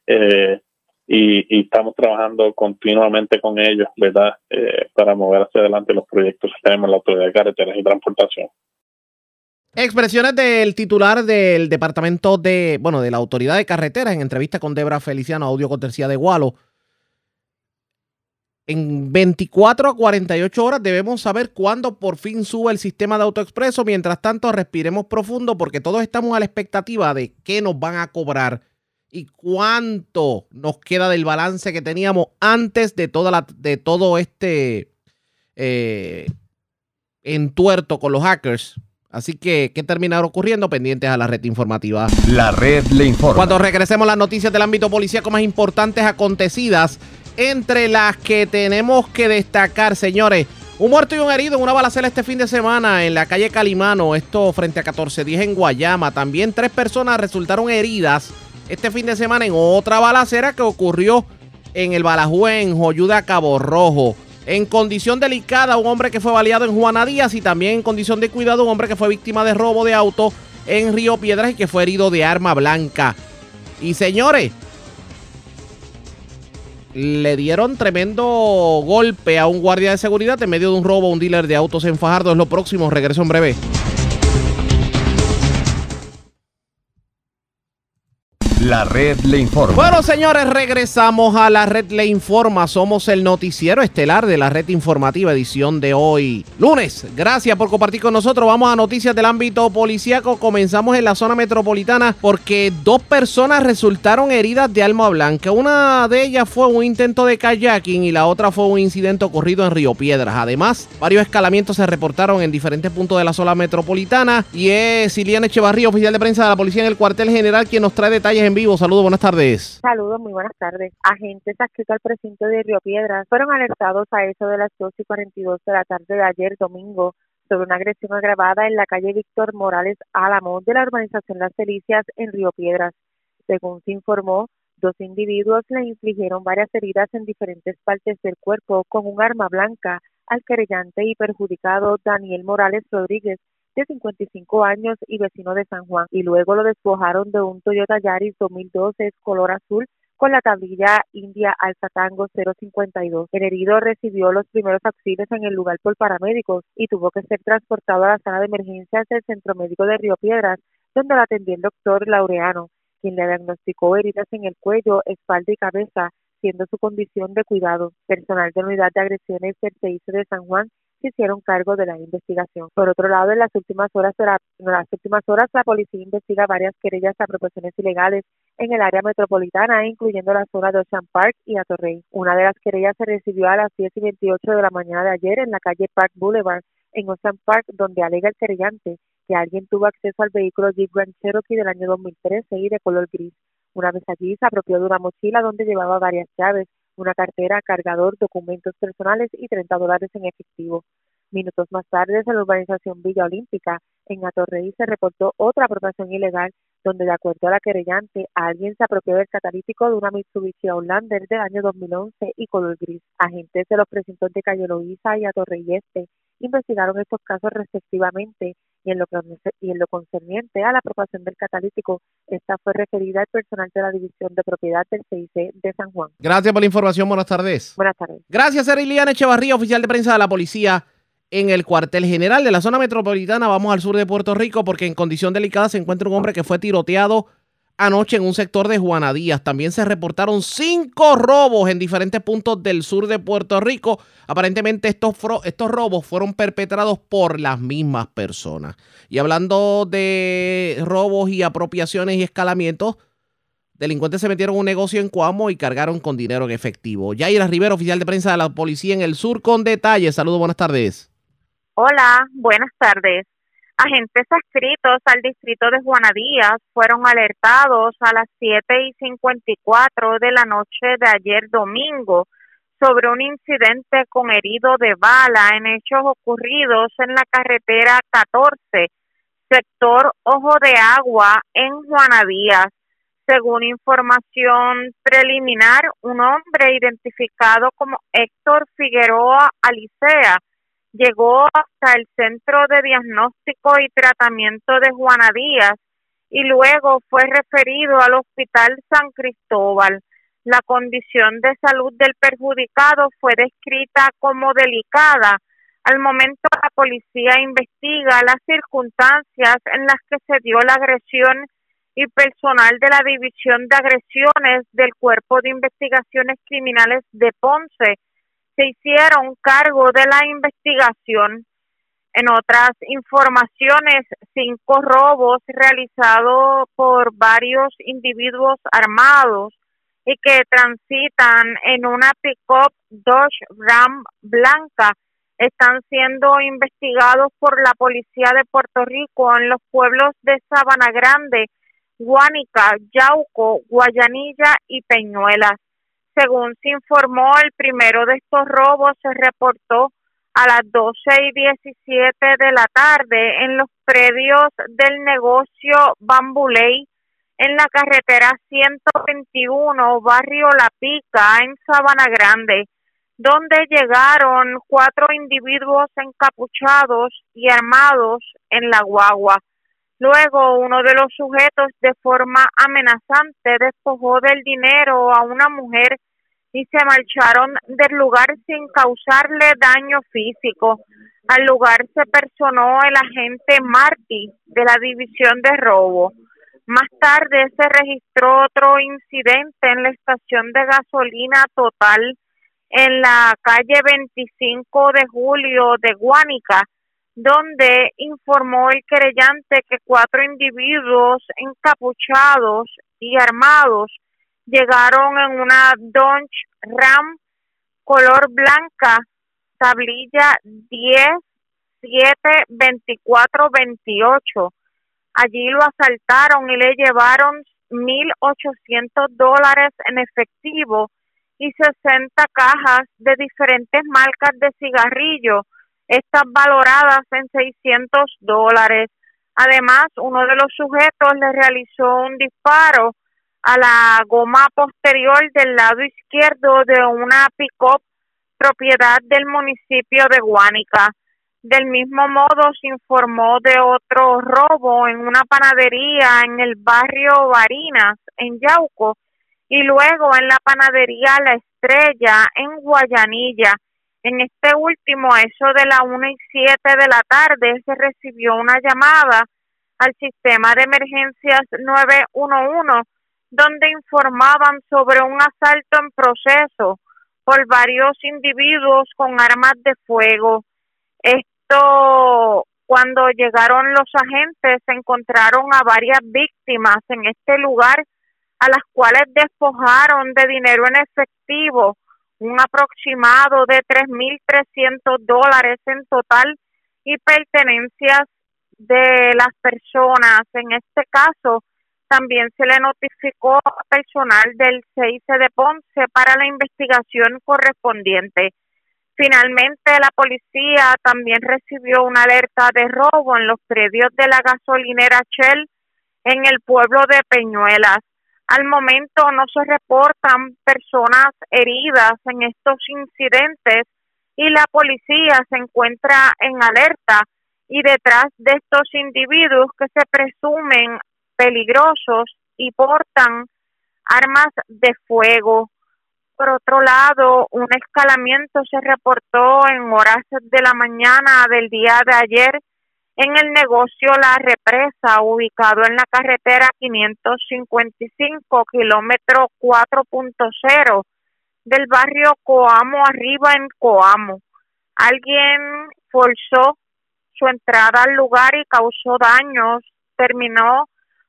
Eh, y, estamos trabajando continuamente con ellos, ¿verdad? Eh, para mover hacia adelante los proyectos que tenemos en la Autoridad de Carreteras y Transportación. Expresiones del titular del Departamento de, bueno, de la Autoridad de Carreteras en entrevista con Debra Feliciano, audio cortesía de Gualo en 24 a 48 horas debemos saber cuándo por fin sube el sistema de autoexpreso. Mientras tanto, respiremos profundo porque todos estamos a la expectativa de qué nos van a cobrar y cuánto nos queda del balance que teníamos antes de, toda la, de todo este eh, entuerto con los hackers. Así que, ¿qué terminará ocurriendo? Pendientes a la red informativa. La red le informa. Cuando regresemos las noticias del ámbito policíaco más importantes acontecidas entre las que tenemos que destacar, señores. Un muerto y un herido en una balacera este fin de semana en la calle Calimano, esto frente a 1410 en Guayama. También tres personas resultaron heridas este fin de semana en otra balacera que ocurrió en el Balajue en Joyuda, Cabo Rojo. En condición delicada, un hombre que fue baleado en Juana Díaz y también en condición de cuidado, un hombre que fue víctima de robo de auto en Río Piedras y que fue herido de arma blanca. Y señores, le dieron tremendo golpe a un guardia de seguridad en medio de un robo a un dealer de autos en Fajardo. Es lo próximo, regreso en breve. La red le informa. Bueno, señores, regresamos a la red le informa. Somos el noticiero estelar de la red informativa edición de hoy, lunes. Gracias por compartir con nosotros. Vamos a noticias del ámbito policíaco. Comenzamos en la zona metropolitana porque dos personas resultaron heridas de alma blanca. Una de ellas fue un intento de kayaking y la otra fue un incidente ocurrido en Río Piedras. Además, varios escalamientos se reportaron en diferentes puntos de la zona metropolitana y es Siliana Echevarría, oficial de prensa de la policía en el cuartel general, quien nos trae detalles en vivo. Saludos, buenas tardes. Saludos, muy buenas tardes. Agentes adscritos al precinto de Río Piedras fueron alertados a eso de las 2 y 42 de la tarde de ayer domingo sobre una agresión agravada en la calle Víctor Morales Álamo de la urbanización Las Delicias en Río Piedras. Según se informó, dos individuos le infligieron varias heridas en diferentes partes del cuerpo con un arma blanca al querellante y perjudicado Daniel Morales Rodríguez, de 55 años y vecino de San Juan, y luego lo despojaron de un Toyota Yaris 2012 color azul con la tablilla India Alfa Tango 052. El herido recibió los primeros auxilios en el lugar por paramédicos y tuvo que ser transportado a la sala de emergencias del Centro Médico de Río Piedras, donde lo atendió el doctor Laureano, quien le diagnosticó heridas en el cuello, espalda y cabeza, siendo su condición de cuidado. Personal de unidad de agresiones del CIC de San Juan se hicieron cargo de la investigación. Por otro lado, en las últimas horas en las últimas horas la policía investiga varias querellas a apropiaciones ilegales en el área metropolitana, incluyendo la zona de Ocean Park y Atorrey. Una de las querellas se recibió a las 10 y 28 de la mañana de ayer en la calle Park Boulevard en Ocean Park, donde alega el querellante que alguien tuvo acceso al vehículo Jeep Grand Cherokee del año 2013 y de color gris. Una vez allí se apropió de una mochila donde llevaba varias llaves, una cartera, cargador, documentos personales y 30 dólares en efectivo. Minutos más tarde, en la urbanización Villa Olímpica, en Atorrey, se reportó otra apropiación ilegal donde, de acuerdo a la querellante, alguien se apropió del catalítico de una Mitsubishi Outlander del año 2011 y color gris. Agentes de los precintos de Calle Loíza y Atorrey Este investigaron estos casos respectivamente y en lo, y en lo concerniente a la apropiación del catalítico, esta fue referida al personal de la División de Propiedad del CIC de San Juan. Gracias por la información. Buenas tardes. Buenas tardes. Gracias, Eriliana Echevarría, oficial de prensa de la policía en el cuartel general de la zona metropolitana. Vamos al sur de Puerto Rico porque en condición delicada se encuentra un hombre que fue tiroteado anoche en un sector de Juana Díaz. También se reportaron cinco robos en diferentes puntos del sur de Puerto Rico. Aparentemente estos, estos robos fueron perpetrados por las mismas personas. Y hablando de robos y apropiaciones y escalamientos, delincuentes se metieron en un negocio en Cuamo y cargaron con dinero en efectivo. Yaira Rivera, oficial de prensa de la policía en el sur, con detalles. Saludos, buenas tardes. Hola, buenas tardes. Agentes adscritos al distrito de Juana Díaz fueron alertados a las 7 y 54 de la noche de ayer domingo sobre un incidente con herido de bala en hechos ocurridos en la carretera 14, sector Ojo de Agua, en Juana Díaz. Según información preliminar, un hombre identificado como Héctor Figueroa Alicea llegó hasta el Centro de Diagnóstico y Tratamiento de Juana Díaz y luego fue referido al Hospital San Cristóbal. La condición de salud del perjudicado fue descrita como delicada. Al momento la policía investiga las circunstancias en las que se dio la agresión y personal de la División de Agresiones del Cuerpo de Investigaciones Criminales de Ponce se hicieron cargo de la investigación. En otras informaciones, cinco robos realizados por varios individuos armados y que transitan en una pick-up Dodge Ram blanca están siendo investigados por la policía de Puerto Rico en los pueblos de Sabana Grande, Guánica, Yauco, Guayanilla y Peñuelas. Según se informó, el primero de estos robos se reportó a las 12 y 17 de la tarde en los predios del negocio Bambuley en la carretera 121, barrio La Pica, en Sabana Grande, donde llegaron cuatro individuos encapuchados y armados en la guagua. Luego, uno de los sujetos, de forma amenazante, despojó del dinero a una mujer y se marcharon del lugar sin causarle daño físico. Al lugar se personó el agente Marty de la división de robo. Más tarde se registró otro incidente en la estación de gasolina total en la calle 25 de julio de Guánica, donde informó el querellante que cuatro individuos encapuchados y armados llegaron en una Dodge Ram color blanca, tablilla 10 7 24 28. Allí lo asaltaron y le llevaron 1.800 dólares en efectivo y 60 cajas de diferentes marcas de cigarrillos, estas valoradas en 600 dólares. Además, uno de los sujetos le realizó un disparo a la goma posterior del lado izquierdo de una pick-up propiedad del municipio de Guánica. Del mismo modo se informó de otro robo en una panadería en el barrio Barinas, en Yauco, y luego en la panadería La Estrella en Guayanilla. En este último, eso de la 1 y 7 de la tarde, se recibió una llamada al sistema de emergencias 911 donde informaban sobre un asalto en proceso por varios individuos con armas de fuego. Esto, cuando llegaron los agentes, se encontraron a varias víctimas en este lugar, a las cuales despojaron de dinero en efectivo, un aproximado de 3.300 dólares en total y pertenencias de las personas. En este caso, también se le notificó personal del CIC de Ponce para la investigación correspondiente. Finalmente, la policía también recibió una alerta de robo en los predios de la gasolinera Shell en el pueblo de Peñuelas. Al momento no se reportan personas heridas en estos incidentes y la policía se encuentra en alerta y detrás de estos individuos que se presumen peligrosos y portan armas de fuego. Por otro lado, un escalamiento se reportó en horas de la mañana del día de ayer en el negocio La Represa, ubicado en la carretera 555, kilómetro 4.0 del barrio Coamo, arriba en Coamo. Alguien forzó su entrada al lugar y causó daños. Terminó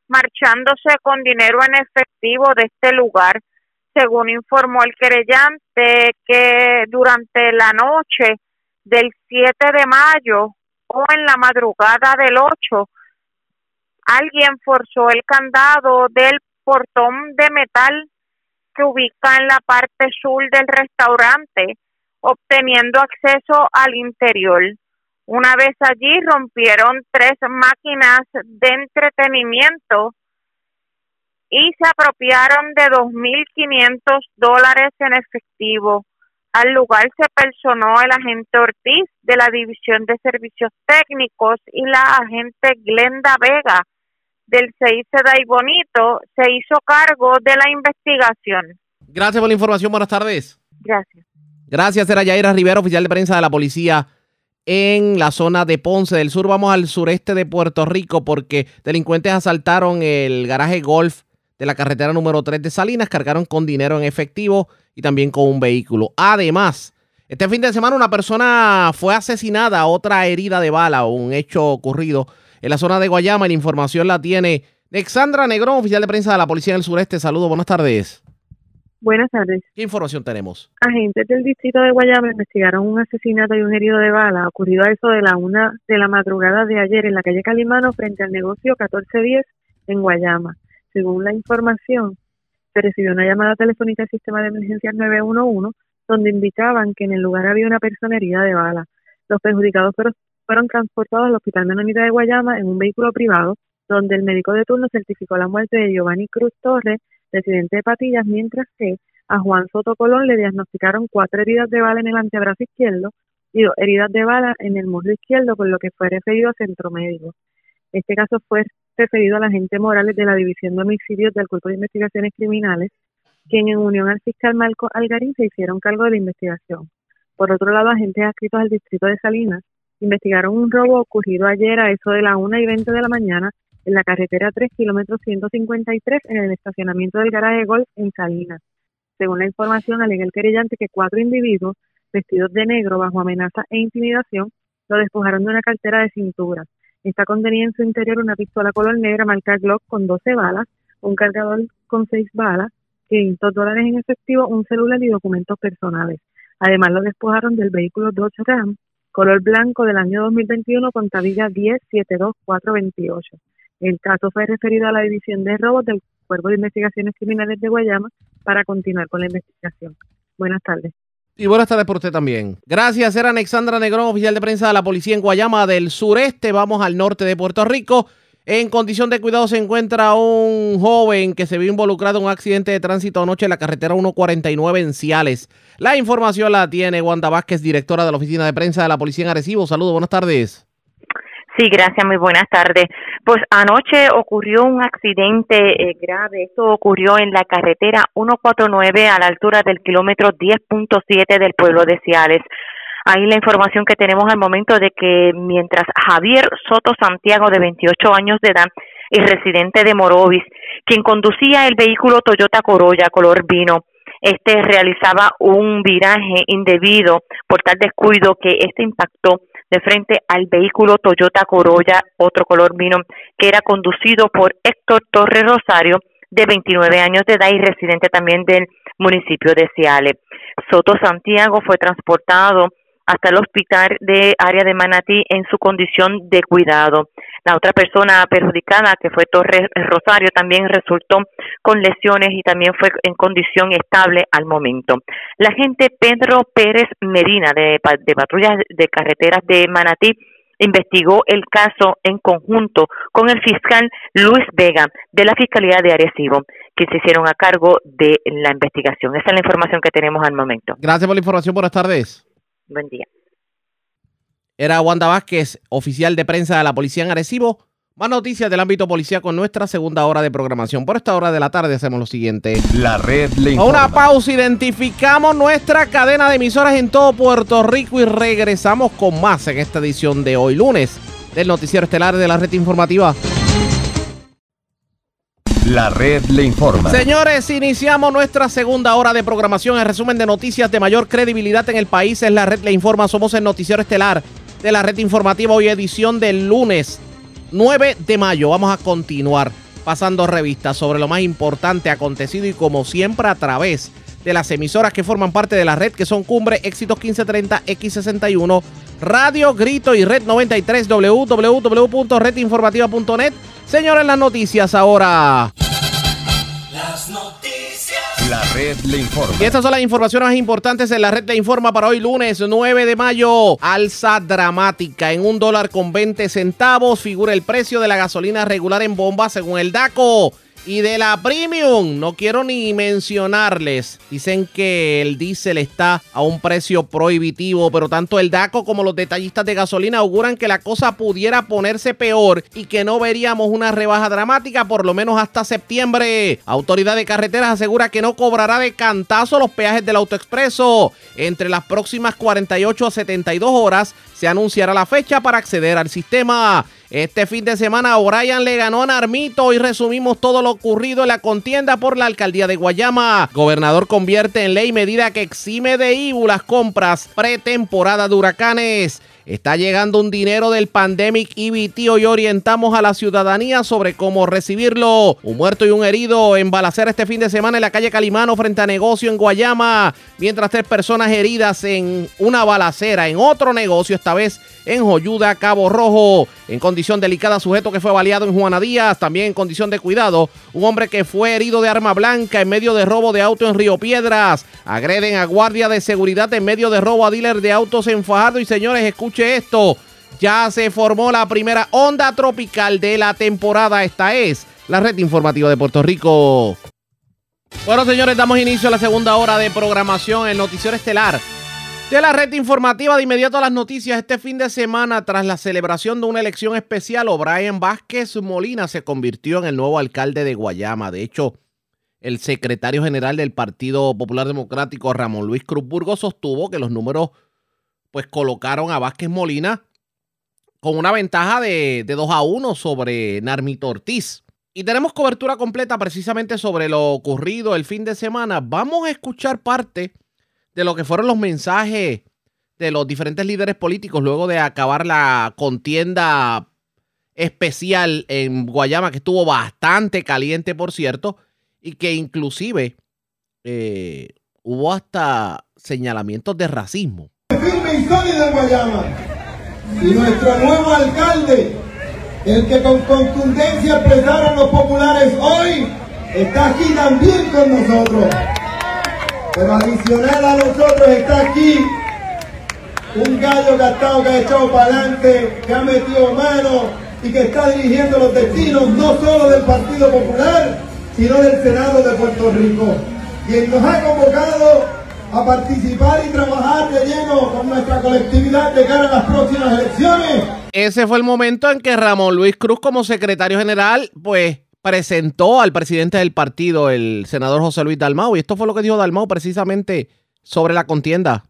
marchándose con dinero en efectivo de este lugar, según informó el querellante que durante la noche del 7 de mayo o en la madrugada del 8, alguien forzó el candado del portón de metal que ubica en la parte sur del restaurante, obteniendo acceso al interior. Una vez allí rompieron tres máquinas de entretenimiento y se apropiaron de 2.500 dólares en efectivo. Al lugar se personó el agente Ortiz de la División de Servicios Técnicos y la agente Glenda Vega del CIC y Bonito se hizo cargo de la investigación. Gracias por la información. Buenas tardes. Gracias. Gracias, era Yaira Rivera, oficial de prensa de la policía en la zona de Ponce del Sur. Vamos al sureste de Puerto Rico porque delincuentes asaltaron el garaje golf de la carretera número 3 de Salinas, cargaron con dinero en efectivo y también con un vehículo. Además, este fin de semana una persona fue asesinada, otra herida de bala, un hecho ocurrido en la zona de Guayama. La información la tiene Alexandra Negrón, oficial de prensa de la Policía del Sureste. Saludos, buenas tardes. Buenas tardes. ¿Qué información tenemos? Agentes del distrito de Guayama investigaron un asesinato y un herido de bala ocurrido a eso de la una de la madrugada de ayer en la calle Calimano frente al negocio 1410 en Guayama. Según la información, se recibió una llamada telefónica al sistema de emergencias 911 donde indicaban que en el lugar había una persona herida de bala. Los perjudicados fueron, fueron transportados al Hospital Menonita de Guayama en un vehículo privado donde el médico de turno certificó la muerte de Giovanni Cruz Torres residente de Patillas, mientras que a Juan Soto Colón le diagnosticaron cuatro heridas de bala en el antebrazo izquierdo y dos heridas de bala en el muslo izquierdo, por lo que fue referido a centro médico. Este caso fue referido a la agente Morales de la División de Homicidios del Cuerpo de Investigaciones Criminales, quien en unión al fiscal Marco Algarín se hicieron cargo de la investigación. Por otro lado, agentes adscritos al distrito de Salinas investigaron un robo ocurrido ayer a eso de la 1 y 20 de la mañana en la carretera 3, kilómetros 153, en el estacionamiento del garaje golf en Salinas. Según la información, alega el querellante que cuatro individuos vestidos de negro bajo amenaza e intimidación lo despojaron de una cartera de cintura. Esta contenía en su interior una pistola color negra marca Glock con 12 balas, un cargador con 6 balas, 500 dólares en efectivo, un celular y documentos personales. Además, lo despojaron del vehículo Dodge Ram color blanco del año 2021 con tablilla 1072428. El caso fue referido a la División de Robos del Cuerpo de Investigaciones Criminales de Guayama para continuar con la investigación. Buenas tardes. Y buenas tardes por usted también. Gracias, era Alexandra Negrón, oficial de prensa de la policía en Guayama del sureste. Vamos al norte de Puerto Rico. En condición de cuidado se encuentra un joven que se vio involucrado en un accidente de tránsito anoche en la carretera 149 en Ciales. La información la tiene Wanda Vázquez, directora de la oficina de prensa de la policía en Arecibo. Saludos, buenas tardes. Sí, gracias, muy buenas tardes. Pues anoche ocurrió un accidente eh, grave. Esto ocurrió en la carretera 149 a la altura del kilómetro 10.7 del pueblo de Ciales. Ahí la información que tenemos al momento de que mientras Javier Soto Santiago, de 28 años de edad y residente de Morovis, quien conducía el vehículo Toyota Corolla color vino, este realizaba un viraje indebido por tal descuido que este impactó de frente al vehículo Toyota Corolla, otro color vino, que era conducido por Héctor Torres Rosario, de 29 años de edad y residente también del municipio de Ciale. Soto Santiago fue transportado hasta el hospital de área de Manatí en su condición de cuidado. La otra persona perjudicada, que fue Torres Rosario, también resultó con lesiones y también fue en condición estable al momento. La agente Pedro Pérez Medina de, de patrullas de carreteras de Manatí investigó el caso en conjunto con el fiscal Luis Vega de la Fiscalía de Arecibo, que se hicieron a cargo de la investigación. Esa es la información que tenemos al momento. Gracias por la información. Buenas tardes. Buen día. Era Wanda Vázquez, oficial de prensa de la policía en Arecibo. Más noticias del ámbito policía con nuestra segunda hora de programación. Por esta hora de la tarde hacemos lo siguiente. La red le A informa. una pausa, identificamos nuestra cadena de emisoras en todo Puerto Rico y regresamos con más en esta edición de hoy lunes del noticiero estelar de la red informativa. La red le informa. Señores, iniciamos nuestra segunda hora de programación. El resumen de noticias de mayor credibilidad en el país es la red le informa. Somos el noticiero estelar de la red informativa hoy edición del lunes 9 de mayo. Vamos a continuar pasando revistas sobre lo más importante acontecido y como siempre a través de las emisoras que forman parte de la red que son Cumbre, Éxitos 1530, X61, Radio Grito y Red 93, www.redinformativa.net. Señores, las noticias ahora. Las noticias. La red le informa. Y estas son las informaciones más importantes en la red de informa para hoy lunes 9 de mayo. Alza dramática en un dólar con 20 centavos. Figura el precio de la gasolina regular en bomba según el DACO. Y de la premium, no quiero ni mencionarles. Dicen que el diésel está a un precio prohibitivo, pero tanto el DACO como los detallistas de gasolina auguran que la cosa pudiera ponerse peor y que no veríamos una rebaja dramática por lo menos hasta septiembre. Autoridad de carreteras asegura que no cobrará de cantazo los peajes del autoexpreso. Entre las próximas 48 a 72 horas se anunciará la fecha para acceder al sistema. Este fin de semana O'Brien le ganó a Narmito y resumimos todo lo ocurrido en la contienda por la alcaldía de Guayama. Gobernador convierte en ley medida que exime de IBU las compras pretemporada de huracanes. Está llegando un dinero del Pandemic EBT. Hoy orientamos a la ciudadanía sobre cómo recibirlo. Un muerto y un herido en balacera este fin de semana en la calle Calimano frente a negocio en Guayama. Mientras tres personas heridas en una balacera en otro negocio, esta vez en Joyuda, Cabo Rojo. En condición delicada, sujeto que fue baleado en Juana Díaz. También en condición de cuidado, un hombre que fue herido de arma blanca en medio de robo de auto en Río Piedras. Agreden a guardia de seguridad en medio de robo a dealer de autos en Fajardo. Y señores, esto. Ya se formó la primera onda tropical de la temporada. Esta es la red informativa de Puerto Rico. Bueno, señores, damos inicio a la segunda hora de programación, el noticiero estelar de la red informativa. De inmediato a las noticias. Este fin de semana, tras la celebración de una elección especial, O'Brien Vázquez Molina se convirtió en el nuevo alcalde de Guayama. De hecho, el secretario general del Partido Popular Democrático, Ramón Luis Cruzburgo, sostuvo que los números pues colocaron a Vázquez Molina con una ventaja de, de 2 a 1 sobre Narmito Ortiz. Y tenemos cobertura completa precisamente sobre lo ocurrido el fin de semana. Vamos a escuchar parte de lo que fueron los mensajes de los diferentes líderes políticos luego de acabar la contienda especial en Guayama, que estuvo bastante caliente, por cierto, y que inclusive eh, hubo hasta señalamientos de racismo. Firme y sólido en Guayama. Y nuestro nuevo alcalde, el que con contundencia expresaron los populares hoy, está aquí también con nosotros. Pero adicional a nosotros está aquí un gallo gastado que ha echado para adelante, que ha metido mano y que está dirigiendo los destinos no solo del Partido Popular, sino del Senado de Puerto Rico. Quien nos ha convocado a participar y trabajar de lleno con nuestra colectividad de cara a las próximas elecciones Ese fue el momento en que Ramón Luis Cruz, como secretario general, pues presentó al presidente del partido, el senador José Luis Dalmau, y esto fue lo que dijo Dalmau precisamente sobre la contienda.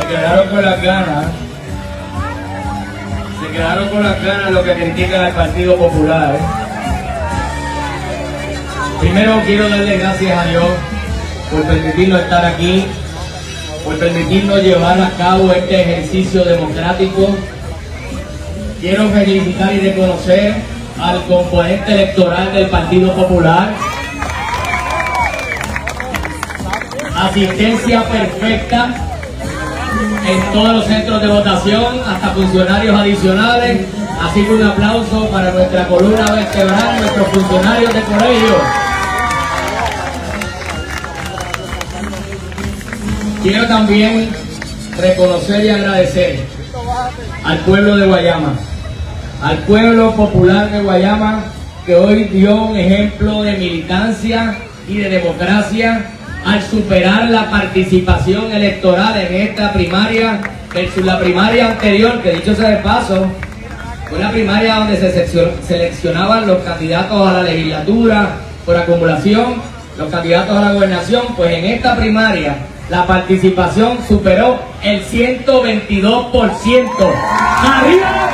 Se quedaron con las ganas. Se quedaron con las ganas lo que critican al Partido Popular. ¿eh? Primero quiero darle gracias a Dios por permitirnos estar aquí, por permitirnos llevar a cabo este ejercicio democrático. Quiero felicitar y reconocer al componente electoral del Partido Popular. Asistencia perfecta en todos los centros de votación, hasta funcionarios adicionales. Así que un aplauso para nuestra columna vertebral, nuestros funcionarios de colegio. Quiero también reconocer y agradecer al pueblo de Guayama, al pueblo popular de Guayama, que hoy dio un ejemplo de militancia y de democracia al superar la participación electoral en esta primaria versus la primaria anterior, que dicho sea de paso, fue la primaria donde se seleccionaban los candidatos a la legislatura por acumulación, los candidatos a la gobernación, pues en esta primaria la participación superó el 122%. ¡Arriba la!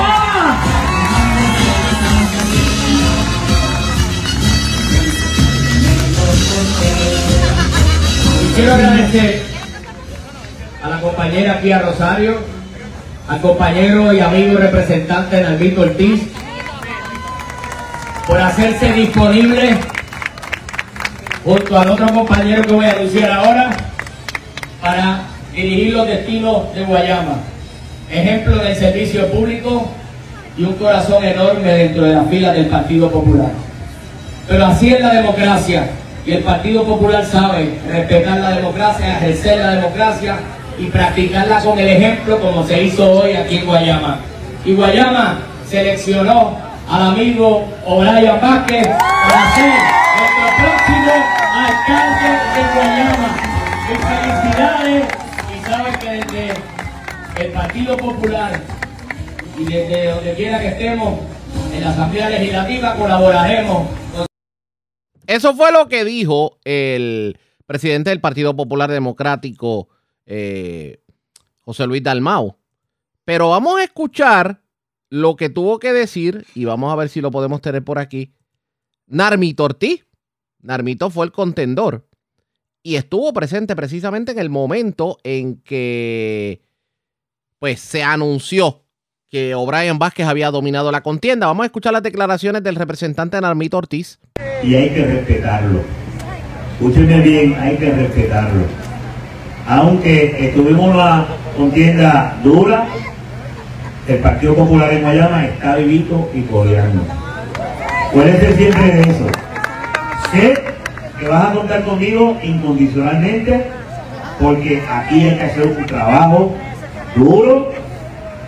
Y quiero agradecer a la compañera Pía Rosario, al compañero y amigo representante Nalvito Ortiz, por hacerse disponible junto al otro compañero que voy a anunciar ahora para dirigir los destinos de Guayama. Ejemplo del servicio público y un corazón enorme dentro de las filas del Partido Popular. Pero así es la democracia y el Partido Popular sabe respetar la democracia, ejercer la democracia y practicarla con el ejemplo como se hizo hoy aquí en Guayama. Y Guayama seleccionó al amigo O'Brien Vázquez para ser nuestro próximo alcalde de Guayama. Felicidades y saben que desde el Partido Popular y desde donde quiera que estemos en la Asamblea Legislativa colaboraremos. Eso fue lo que dijo el presidente del Partido Popular Democrático, eh, José Luis Dalmau. Pero vamos a escuchar lo que tuvo que decir y vamos a ver si lo podemos tener por aquí. Narmito Ortiz. Narmito fue el contendor y estuvo presente precisamente en el momento en que pues se anunció que O'Brien Vázquez había dominado la contienda. Vamos a escuchar las declaraciones del representante Narmito Ortiz. Y hay que respetarlo. Escúchenme bien, hay que respetarlo. Aunque estuvimos una contienda dura, el Partido Popular en Guayama está vivito y coreando. Acuérdense siempre de eso. Sé que vas a contar conmigo incondicionalmente porque aquí hay que hacer un trabajo duro,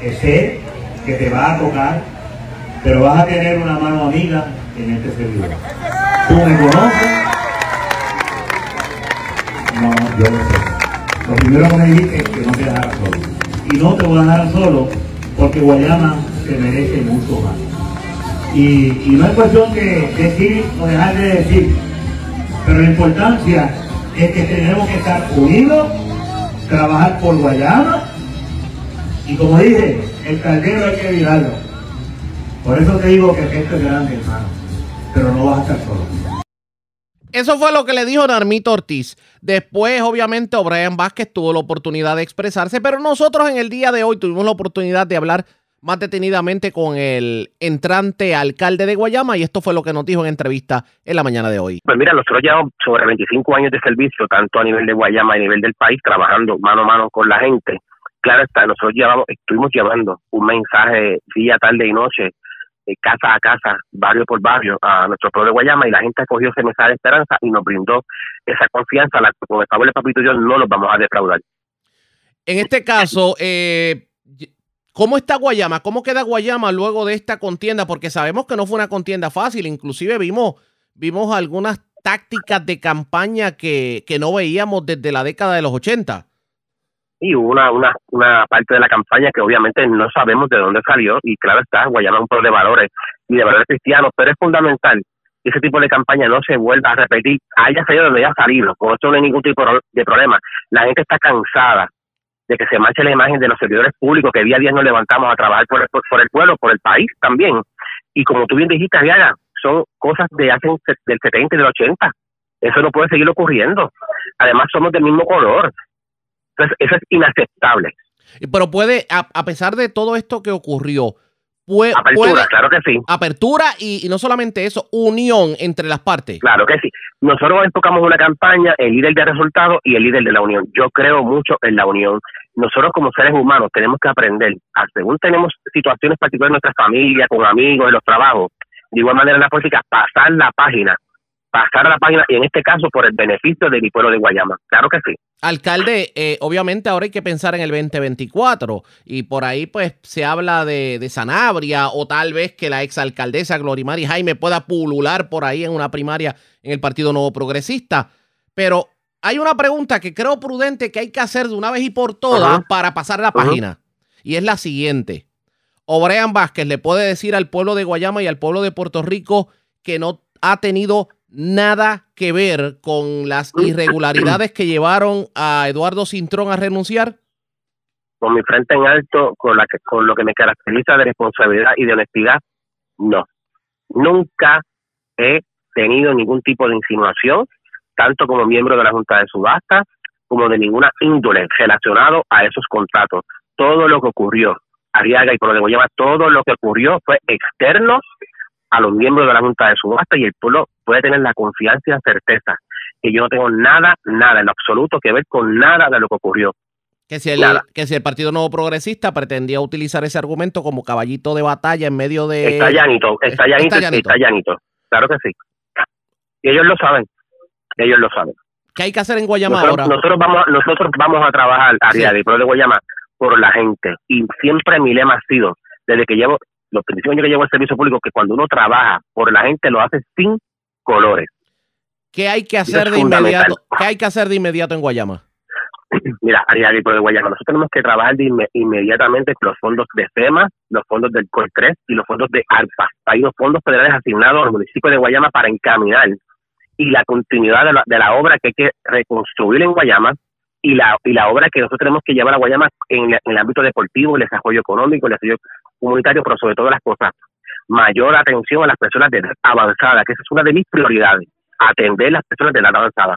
que sé que te va a tocar, pero vas a tener una mano amiga en este servidor. Tú me conoces. No, yo lo sé. Lo primero que me dijiste es que no te dejaras solo. Y no te voy a dejar solo porque Guayama se merece mucho más. Y, y no es cuestión de decir o dejar de decir, pero la importancia es que tenemos que estar unidos, trabajar por Guayama y como dije, el caldero hay que evitarlo. Por eso te digo que esto es grande, hermano, pero no vas a estar solo. Eso fue lo que le dijo Narmito Ortiz. Después, obviamente, O'Brien Vázquez tuvo la oportunidad de expresarse, pero nosotros en el día de hoy tuvimos la oportunidad de hablar más detenidamente con el entrante alcalde de Guayama y esto fue lo que nos dijo en entrevista en la mañana de hoy. Pues mira, nosotros llevamos sobre 25 años de servicio, tanto a nivel de Guayama y a nivel del país, trabajando mano a mano con la gente. Claro está, nosotros llevamos, estuvimos llevando un mensaje día, tarde y noche, eh, casa a casa, barrio por barrio, a nuestro pueblo de Guayama y la gente acogió ese mensaje de esperanza y nos brindó esa confianza, la con el favor de Papito Dios no nos vamos a defraudar. En este caso, eh, ¿Cómo está Guayama? ¿Cómo queda Guayama luego de esta contienda? Porque sabemos que no fue una contienda fácil. Inclusive vimos, vimos algunas tácticas de campaña que, que no veíamos desde la década de los 80. y hubo una, una, parte de la campaña que obviamente no sabemos de dónde salió y claro está, Guayama es un pueblo de valores y de valores cristianos, pero es fundamental que ese tipo de campaña no se vuelva a repetir, haya salido donde haya salido, con esto no hay ningún tipo de problema. La gente está cansada de que se manche la imagen de los servidores públicos que día a día nos levantamos a trabajar por el, por, el pueblo, por el país también. Y como tú bien dijiste, Ariana, son cosas de hace del 70 y del 80. Eso no puede seguir ocurriendo. Además, somos del mismo color. Entonces, eso es inaceptable. Pero puede, a, pesar de todo esto que ocurrió, puede, apertura, claro que sí. Apertura y, no solamente eso, unión entre las partes. Claro que sí. Nosotros enfocamos una campaña, el líder de resultados y el líder de la unión. Yo creo mucho en la unión. Nosotros como seres humanos tenemos que aprender, según tenemos situaciones particulares en nuestra familia, con amigos, en los trabajos, de igual manera en la política, pasar la página pasar a la página y en este caso por el beneficio de mi pueblo de Guayama. Claro que sí. Alcalde, eh, obviamente ahora hay que pensar en el 2024 y por ahí pues se habla de, de Sanabria o tal vez que la exalcaldesa Glorimari Jaime pueda pulular por ahí en una primaria en el Partido Nuevo Progresista. Pero hay una pregunta que creo prudente que hay que hacer de una vez y por todas para pasar la página y es la siguiente. Obrean Vázquez le puede decir al pueblo de Guayama y al pueblo de Puerto Rico que no ha tenido nada que ver con las irregularidades que llevaron a Eduardo Cintrón a renunciar? Con mi frente en alto, con, la que, con lo que me caracteriza de responsabilidad y de honestidad, no. Nunca he tenido ningún tipo de insinuación, tanto como miembro de la Junta de Subastas, como de ninguna índole relacionado a esos contratos. Todo lo que ocurrió, Ariaga y por lo de Guayama, todo lo que ocurrió fue externo a los miembros de la Junta de Subasta y el pueblo puede tener la confianza y la certeza que yo no tengo nada, nada en absoluto que ver con nada de lo que ocurrió. Que si, el, que si el Partido Nuevo Progresista pretendía utilizar ese argumento como caballito de batalla en medio de... Está llanito, está llanito, está llanito. Claro que sí. Y ellos lo saben, ellos lo saben. ¿Qué hay que hacer en Guayama nosotros, ahora? Nosotros vamos, nosotros vamos a trabajar, área de de Guayama, por la gente. Y siempre mi lema ha sido, desde que llevo los 25 años que llevo el servicio público, que cuando uno trabaja por la gente lo hace sin colores. ¿Qué hay que hacer de inmediato? ¿Qué hay que hacer de inmediato en Guayama? Mira, de Guayama, nosotros tenemos que trabajar inmediatamente con los fondos de FEMA, los fondos del COL3 y los fondos de ARPA. Hay unos fondos federales asignados al municipio de Guayama para encaminar y la continuidad de la, de la obra que hay que reconstruir en Guayama y la, y la obra que nosotros tenemos que llevar a Guayama en, el ámbito deportivo, el desarrollo económico, el desarrollo comunitario, pero sobre todo las cosas, mayor atención a las personas de edad avanzada, que esa es una de mis prioridades, atender a las personas de edad avanzada.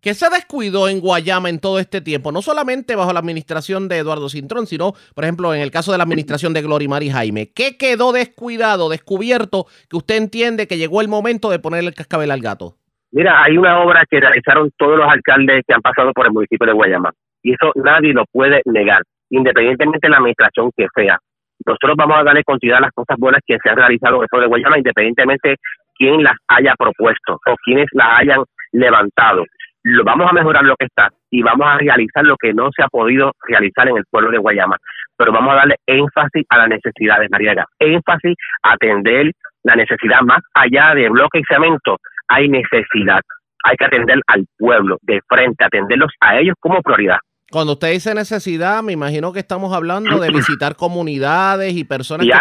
¿Qué se descuidó en Guayama en todo este tiempo? No solamente bajo la administración de Eduardo Cintrón, sino, por ejemplo, en el caso de la administración de Glorimari Jaime. ¿Qué quedó descuidado, descubierto, que usted entiende que llegó el momento de ponerle el cascabel al gato? Mira, hay una obra que realizaron todos los alcaldes que han pasado por el municipio de Guayama y eso nadie lo puede negar, independientemente de la administración que sea. Nosotros vamos a darle continuidad a las cosas buenas que se han realizado en de Guayama, independientemente quién las haya propuesto o quienes las hayan levantado. Lo, vamos a mejorar lo que está y vamos a realizar lo que no se ha podido realizar en el pueblo de Guayama. Pero vamos a darle énfasis a las necesidades, Mariaga. Énfasis a atender la necesidad más allá de bloque y cemento hay necesidad. Hay que atender al pueblo de frente, atenderlos a ellos como prioridad. Cuando usted dice necesidad, me imagino que estamos hablando de visitar comunidades y personas. Que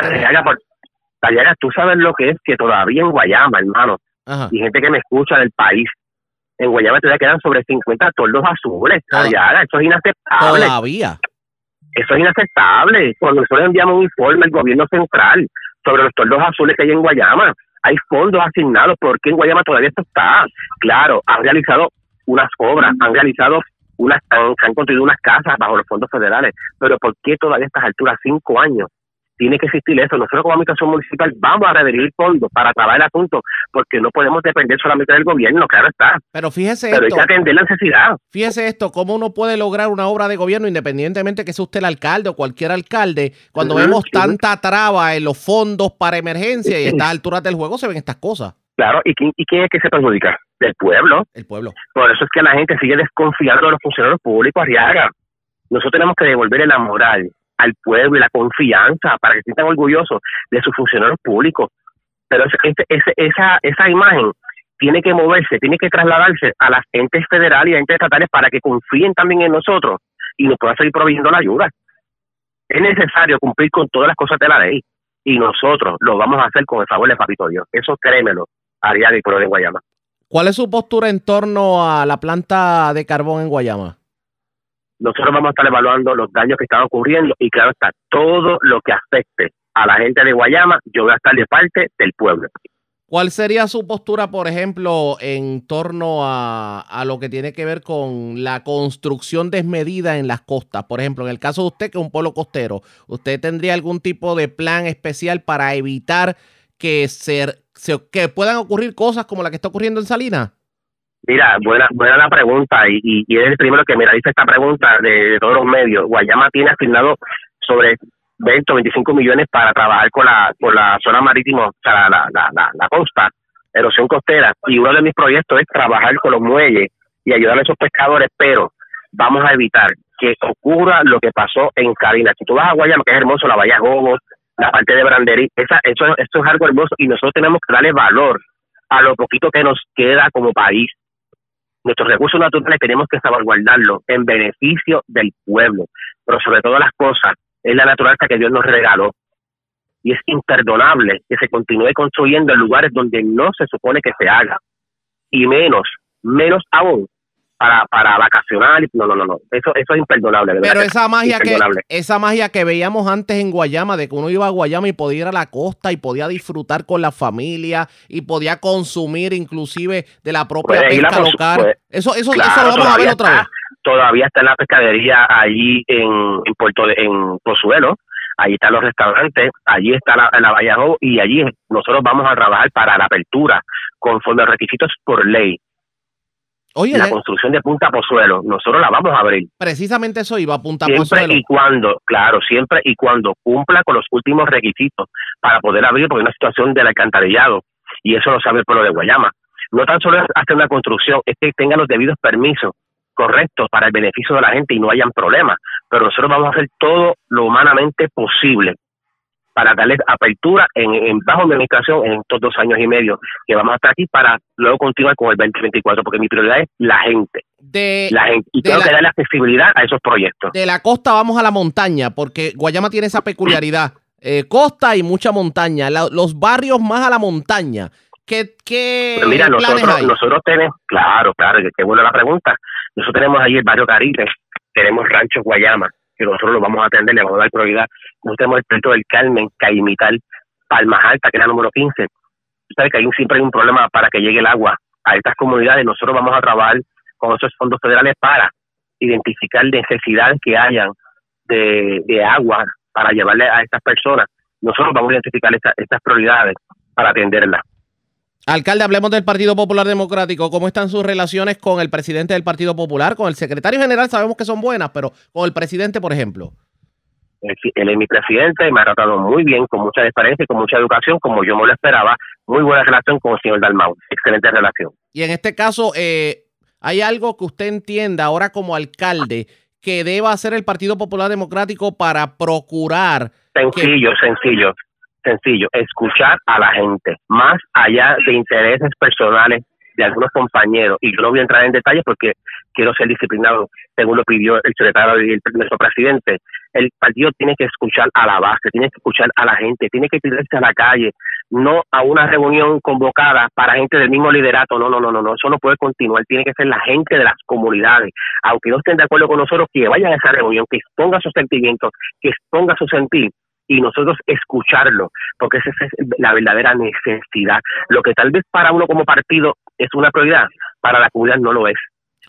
tú sabes lo que es que todavía en Guayama, hermano, y gente que me escucha del país, en Guayama todavía quedan sobre 50 tordos azules. eso es inaceptable. Todavía. Eso es inaceptable. Cuando nosotros enviamos un informe al gobierno central sobre los tordos azules que hay en Guayama, hay fondos asignados, porque en Guayama todavía esto está? Claro, han realizado unas obras, han realizado unas, han, han construido unas casas bajo los fondos federales, pero ¿por qué todavía a estas alturas, cinco años, tiene que existir eso. Nosotros como administración municipal vamos a redirigir fondos para trabajar el asunto, porque no podemos depender solamente del gobierno, claro está. Pero fíjese Pero hay que atender la necesidad. Fíjese esto, cómo uno puede lograr una obra de gobierno independientemente que sea usted el alcalde o cualquier alcalde, cuando vemos tanta traba en los fondos para emergencia y a estas alturas del juego se ven estas cosas. Claro, ¿y quién, y quién es que se perjudica? Del pueblo. El pueblo. Por eso es que la gente sigue desconfiando de los funcionarios públicos, Arriaga. Nosotros tenemos que devolverle la moral al pueblo y la confianza para que se sientan orgullosos de sus funcionarios públicos. Pero esa, esa imagen tiene que moverse, tiene que trasladarse a las entes federales y a entes estatales para que confíen también en nosotros y nos pueda seguir proveyendo la ayuda. Es necesario cumplir con todas las cosas de la ley y nosotros lo vamos a hacer con el favor de Papito Dios. Eso créemelo, Ariane y pueblo de Guayama. ¿Cuál es su postura en torno a la planta de carbón en Guayama? Nosotros vamos a estar evaluando los daños que están ocurriendo y claro está, todo lo que afecte a la gente de Guayama, yo voy a estar de parte del pueblo. ¿Cuál sería su postura, por ejemplo, en torno a, a, lo que tiene que ver con la construcción desmedida en las costas? Por ejemplo, en el caso de usted, que es un pueblo costero, ¿usted tendría algún tipo de plan especial para evitar que, se, que puedan ocurrir cosas como la que está ocurriendo en Salinas? Mira, buena, buena la pregunta y, y, es el primero que me realiza esta pregunta de, todos los medios. Guayama tiene asignado sobre 20 o 25 millones para trabajar con la, con la zona marítima, o sea, la, la, la, la costa, erosión costera. Y uno de mis proyectos es trabajar con los muelles y ayudar a esos pescadores, pero vamos a evitar que ocurra lo que pasó en Carina. Si tú vas a Guayama, que es hermoso, la Bahía Gobos, la parte de Branderí, esa, eso, eso es algo hermoso y nosotros tenemos que darle valor a lo poquito que nos queda como país. Nuestros recursos naturales tenemos que salvaguardarlos en beneficio del pueblo, pero sobre todas las cosas, es la naturaleza que Dios nos regaló. Y es imperdonable que se continúe construyendo en lugares donde no se supone que se haga. Y menos, menos aún para, para vacacionar. No, no, no, no. Eso, eso es imperdonable. Pero esa magia, que, esa magia que veíamos antes en Guayama, de que uno iba a Guayama y podía ir a la costa y podía disfrutar con la familia y podía consumir inclusive de la propia Puede pesca local. puede- eso eso, Claro, eso lo vamos a ver otra está- vez. Todavía está en la pescadería allí en, en Puerto de, en Pozuelo, allí están los restaurantes, allí está la, la Jobo, y allí nosotros vamos a trabajar para la apertura conforme a los requisitos por ley. Oye, la construcción de Punta Pozuelo, nosotros la vamos a abrir. precisamente eso iba a Punta siempre Pozuelo. y cuando, claro, siempre y cuando cumpla con los últimos requisitos para poder abrir, porque hay una situación del alcantarillado, y eso lo sabe el pueblo de Guayama. No tan solo es hacer una construcción, es que tengan los debidos permisos correctos para el beneficio de la gente y no hayan problemas, pero nosotros vamos a hacer todo lo humanamente posible para darles apertura en, en bajo mi administración en estos dos años y medio que vamos a estar aquí para luego continuar con el 2024, porque mi prioridad es la gente. De, La gente. Y de tengo la- que darle accesibilidad a esos proyectos. de la costa vamos a la montaña, porque Guayama tiene esa peculiaridad. Eh, costa y mucha montaña. La- los barrios más a la montaña. ¿Qué, qué Pero mira, nosotros, hay? nosotros tenemos, claro, claro, que qué buena la pregunta. Nosotros tenemos allí el barrio Caribe, tenemos Rancho Guayama, que nosotros lo vamos a atender, le vamos a dar prioridad. Nosotros tenemos el Puerto del Carmen, Caimital, Palmas Alta, que es la número 15. Tú sabes que hay un- siempre hay un problema para que llegue el agua a estas comunidades. Nosotros vamos a trabajar con esos fondos federales para identificar necesidades que hayan de, de agua para llevarle a estas personas. Nosotros vamos a identificar esta- estas prioridades para atenderlas. Alcalde, hablemos del Partido Popular Democrático. ¿Cómo están sus relaciones con el presidente del Partido Popular? Con el secretario general sabemos que son buenas, pero con el presidente, por ejemplo. Él es mi presidente, me ha tratado muy bien, con mucha experiencia y con mucha educación, como yo me lo esperaba. Muy buena relación con el señor Dalmau, excelente relación. Y en este caso, eh, ¿hay algo que usted entienda ahora como alcalde que deba hacer el Partido Popular Democrático para procurar Sencillo, sencillo, sencillo. Escuchar a la gente, más allá de intereses personales de algunos compañeros. Y yo no voy a entrar en detalles porque quiero ser disciplinado, según lo pidió el secretario y el, nuestro presidente. El partido tiene que escuchar a la base, tiene que escuchar a la gente, tiene que tirarse a la calle, no a una reunión convocada para gente del mismo liderato. No, no, no, no, no, eso no puede continuar. Tiene que ser la gente de las comunidades, aunque no estén de acuerdo con nosotros, que vayan a esa reunión, que exponga sus sentimientos, que exponga su sentir y nosotros escucharlo, porque esa es la verdadera necesidad. Lo que tal vez para uno como partido es una prioridad, para la comunidad no lo es.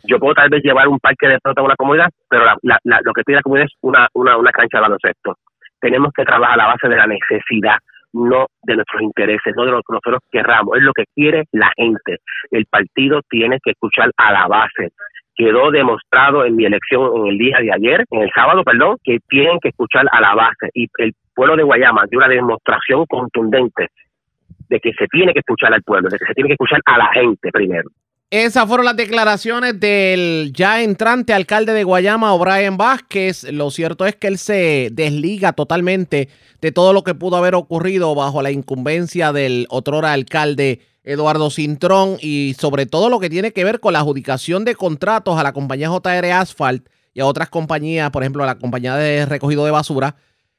Yo puedo tal vez llevar un parque de pelota a una comunidad, pero la- la- la- lo que pide la comunidad es una, una, una cancha de baloncesto. Tenemos que trabajar a la base de la necesidad, no de nuestros intereses, no de lo que nosotros querramos, es lo que quiere la gente. El partido tiene que escuchar a la base. Quedó demostrado en mi elección en el día de ayer, en el sábado, perdón, que tienen que escuchar a la base. Y el pueblo de Guayama dio una demostración contundente de que se tiene que escuchar al pueblo, de que se tiene que escuchar a la gente primero. Esas fueron las declaraciones del ya entrante alcalde de Guayama, O'Brien Vázquez. Lo cierto es que él se desliga totalmente de todo lo que pudo haber ocurrido bajo la incumbencia del otrora alcalde Eduardo Cintrón y sobre todo lo que tiene que ver con la adjudicación de contratos a la compañía JR Asphalt y a otras compañías, por ejemplo, a la compañía de recogido de basura,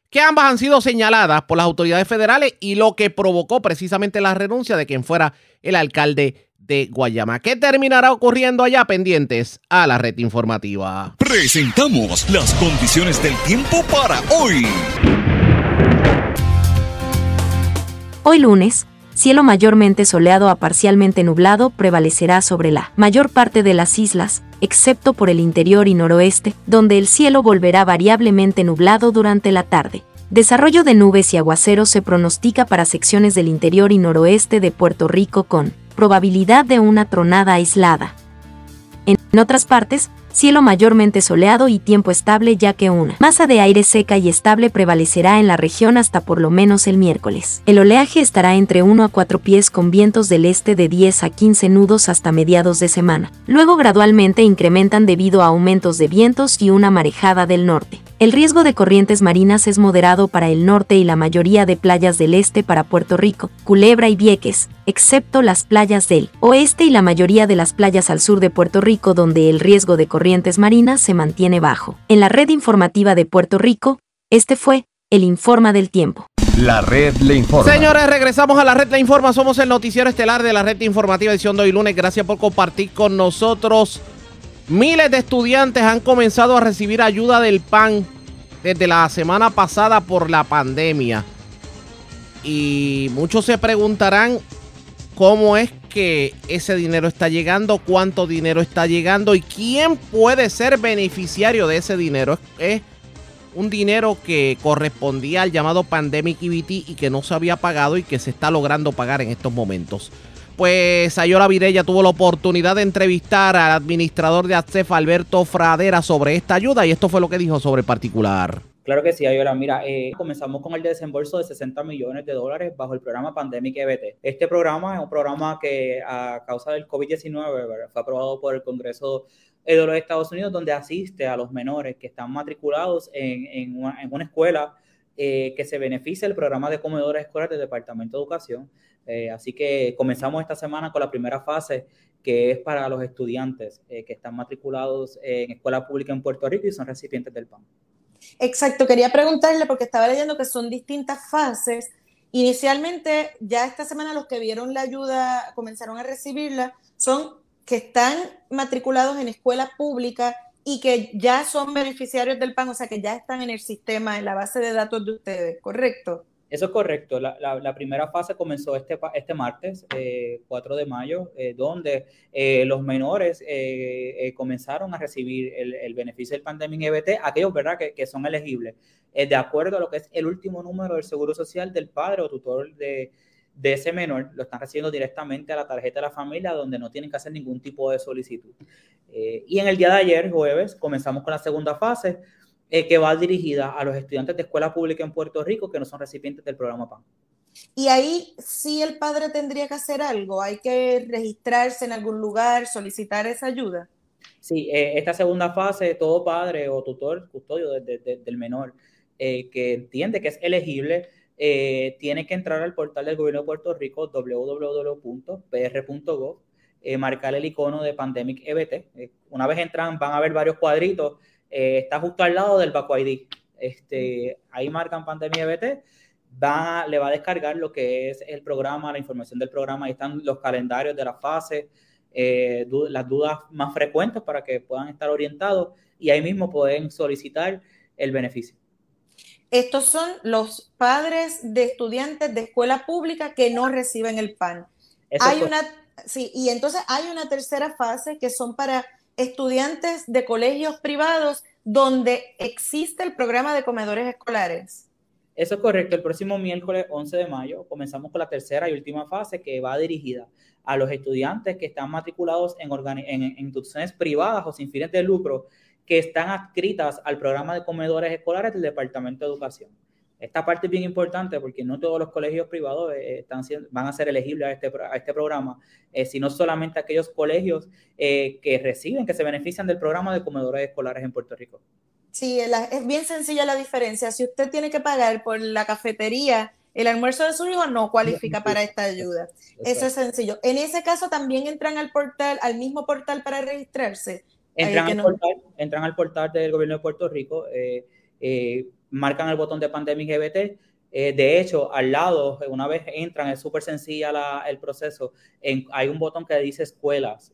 que ambas han sido señaladas por las autoridades federales y lo que provocó precisamente la renuncia de quien fuera el alcalde de Guayama. ¿Qué terminará ocurriendo allá pendientes a la red informativa? Presentamos las condiciones del tiempo para hoy. Hoy lunes, cielo mayormente soleado a parcialmente nublado prevalecerá sobre la mayor parte de las islas, excepto por el interior y noroeste, donde el cielo volverá variablemente nublado durante la tarde. Desarrollo de nubes y aguaceros se pronostica para secciones del interior y noroeste de Puerto Rico con probabilidad de una tronada aislada. En otras partes, cielo mayormente soleado y tiempo estable ya que una masa de aire seca y estable prevalecerá en la región hasta por lo menos el miércoles. El oleaje estará entre 1 a 4 pies con vientos del este de 10 a 15 nudos hasta mediados de semana. Luego gradualmente incrementan debido a aumentos de vientos y una marejada del norte. El riesgo de corrientes marinas es moderado para el norte y la mayoría de playas del este para Puerto Rico, Culebra y Vieques, excepto las playas del oeste y la mayoría de las playas al sur de Puerto Rico donde el riesgo de corrientes marinas se mantiene bajo. En la red informativa de Puerto Rico, este fue el Informa del Tiempo. La red le informa. Señores, regresamos a la red le informa. Somos el noticiero estelar de la red informativa edición de hoy lunes. Gracias por compartir con nosotros. Miles de estudiantes han comenzado a recibir ayuda del PAN desde la semana pasada por la pandemia. Y muchos se preguntarán cómo es que ese dinero está llegando, cuánto dinero está llegando y quién puede ser beneficiario de ese dinero. Es un dinero que correspondía al llamado Pandemic EBT y que no se había pagado y que se está logrando pagar en estos momentos. Pues Ayola Virella tuvo la oportunidad de entrevistar al administrador de ACEF, Alberto Fradera, sobre esta ayuda y esto fue lo que dijo sobre el particular. Claro que sí, Ayola. Mira, eh, comenzamos con el desembolso de 60 millones de dólares bajo el programa Pandemic EBT. Este programa es un programa que a causa del COVID-19 fue aprobado por el Congreso de los Estados Unidos, donde asiste a los menores que están matriculados en, en, una, en una, escuela eh, que se beneficia del programa de comedores escolares del Departamento de Educación. Eh, así que comenzamos esta semana con la primera fase, que es para los estudiantes eh, que están matriculados en escuela pública en Puerto Rico y son recipientes del PAN. Exacto, quería preguntarle porque estaba leyendo que son distintas fases. Inicialmente, ya esta semana los que vieron la ayuda comenzaron a recibirla, son que están matriculados en escuela pública y que ya son beneficiarios del PAN, o sea que ya están en el sistema, en la base de datos de ustedes, ¿correcto? Eso es correcto. La, primera fase comenzó este, este martes, eh, 4 de mayo, eh, donde eh, los menores eh, comenzaron a recibir el, beneficio del Pandemic EBT, aquellos ¿verdad? Que, que son elegibles, de acuerdo a lo que es el último número del Seguro Social del padre o tutor de, de ese menor, lo están recibiendo directamente a la tarjeta de la familia, donde no tienen que hacer ningún tipo de solicitud. y en el día de ayer, jueves, comenzamos con la segunda fase, eh, que va dirigida a los estudiantes de escuela pública en Puerto Rico que no son recipientes del programa PAN. Y ahí sí el padre tendría que hacer algo, hay que registrarse en algún lugar, solicitar esa ayuda. Sí, eh, esta segunda fase, todo padre o tutor, custodio de, de, de, del menor eh, que entiende que es elegible, eh, tiene que entrar al portal del gobierno de Puerto Rico, www.pr.gov, marcar el icono de Pandemic EBT. una vez entran, van a ver varios cuadritos eh, está justo al lado del Baco ID. Este, ahí marcan Pandemia EBT, va, le va a descargar lo que es el programa, la información del programa, ahí están los calendarios de las fases, eh, las dudas más frecuentes para que puedan estar orientados y ahí mismo pueden solicitar el beneficio. Estos son los padres de estudiantes de escuela pública que no reciben el PAN. Eso hay una, sí, y entonces hay una tercera fase que son para estudiantes de colegios privados donde existe el programa de comedores escolares. Eso es correcto. El próximo miércoles 11 de mayo comenzamos con la tercera y última fase que va dirigida a los estudiantes que están matriculados en, en, en instituciones privadas o sin fines de lucro que están adscritas al programa de comedores escolares del Departamento de Educación. Esta parte es bien importante porque no todos los colegios privados eh, están, van a ser elegibles a este, a este programa, eh, sino solamente aquellos colegios eh, que reciben, que se benefician del programa de comedores escolares en Puerto Rico. Sí, es bien sencilla la diferencia. Si usted tiene que pagar por la cafetería, el almuerzo de su hijo no cualifica para esta ayuda. Eso es sencillo. En ese caso también entran al portal, al mismo portal para registrarse Entran, al portal, entran al portal del gobierno de Puerto Rico, eh, eh, marcan el botón de Pandemic EBT. Eh, de hecho, al lado, una vez entran, es súper sencilla la, el proceso. hay un botón que dice escuelas.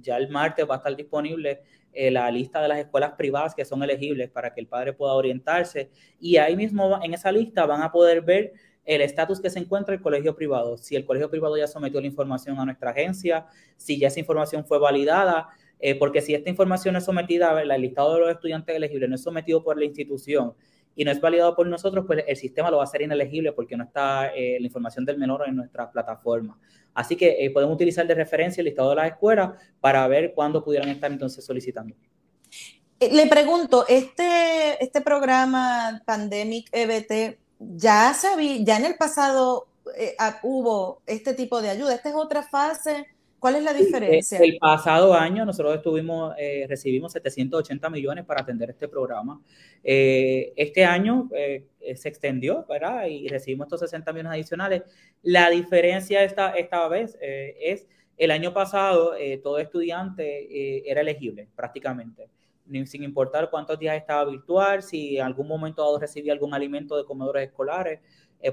ya el martes va a estar disponible la lista de las escuelas privadas que son elegibles para que el padre pueda orientarse. Y ahí mismo en esa lista van a poder ver el estatus que se encuentra el colegio privado. Si el colegio privado ya sometió la información a nuestra agencia, si ya esa información fue validada, eh, porque si esta información es sometida, el listado de los estudiantes elegibles no es sometido por la institución y no es validado por nosotros, pues el sistema lo va a hacer inelegible porque no está eh, la información del menor en nuestra plataforma. Así que eh, podemos utilizar de referencia el listado de las escuelas para ver cuándo pudieran estar entonces solicitando. Le pregunto, este, este programa Pandemic EBT, ya, se ya en el pasado hubo este tipo de ayuda, esta es otra fase ¿Cuál es la diferencia? El pasado año nosotros estuvimos, eh, recibimos 780 millones para atender este programa. Eh, este año eh, se extendió, ¿verdad? Y recibimos estos 60 millones adicionales. La diferencia esta, esta vez es, el año pasado todo estudiante era elegible prácticamente, sin importar cuántos días estaba virtual, si en algún momento dado recibía algún alimento de comedores escolares,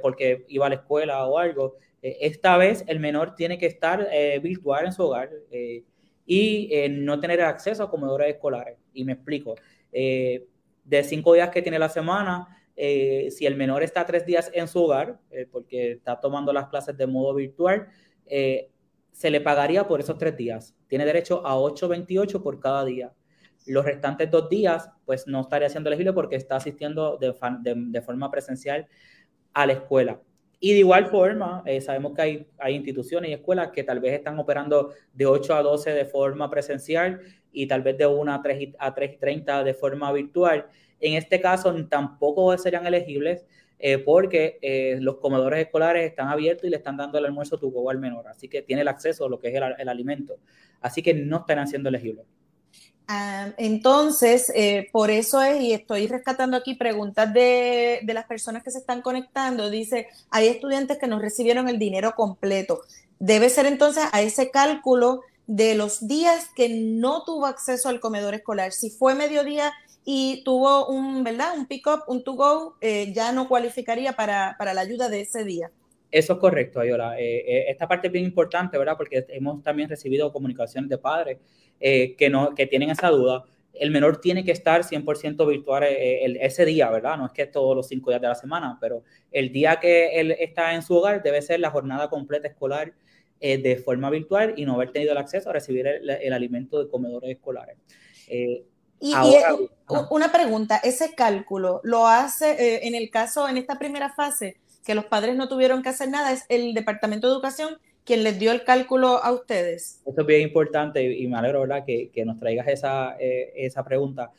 porque iba a la escuela o algo eh, esta vez el menor tiene que estar eh, virtual en su hogar eh, y no tener acceso a comedores escolares. Y me explico. de cinco días que tiene la semana, si el menor está tres días en su hogar, porque está tomando las clases de modo virtual, se le pagaría por esos tres días. Tiene derecho a 8.28 por cada día. Los restantes dos días, pues no estaría siendo elegible porque está asistiendo de forma presencial a la escuela. Y de igual forma, eh, sabemos que hay, hay instituciones y escuelas que tal vez están operando de 8 a 12 de forma presencial y tal vez de 1 a 3, a 3 y 30 de forma virtual. En este caso, tampoco serían elegibles eh, porque eh, los comedores escolares están abiertos y le están dando el almuerzo tu al menor. Así que tiene el acceso a lo que es el, el alimento. Así que no estarán siendo elegibles. Ah, entonces, eh, por eso es, y estoy rescatando aquí preguntas de, las personas que se están conectando, dice, hay estudiantes que no recibieron el dinero completo. Debe ser entonces a ese cálculo de los días que no tuvo acceso al comedor escolar. Si fue mediodía y tuvo un, ¿verdad? Un pick-up, un to-go, eh, ya no cualificaría para, para la ayuda de ese día. Eso es correcto, Ayola. Eh, esta parte es bien importante, ¿verdad? Porque hemos también recibido comunicaciones de padres eh, que, no, que tienen esa duda, el menor tiene que estar 100% virtual eh, ese día, ¿verdad? No es que todos los cinco días de la semana, pero el día que él está en su hogar debe ser la jornada completa escolar eh, de forma virtual y no haber tenido el acceso a recibir el, alimento de comedores escolares. y, una pregunta, ese cálculo lo hace en el caso, en esta primera fase, que los padres no tuvieron que hacer nada, es el Departamento de Educación quien les dio el cálculo a ustedes? Esto es bien importante y me alegro, ¿verdad?, que, que nos traigas esa, eh, esa pregunta.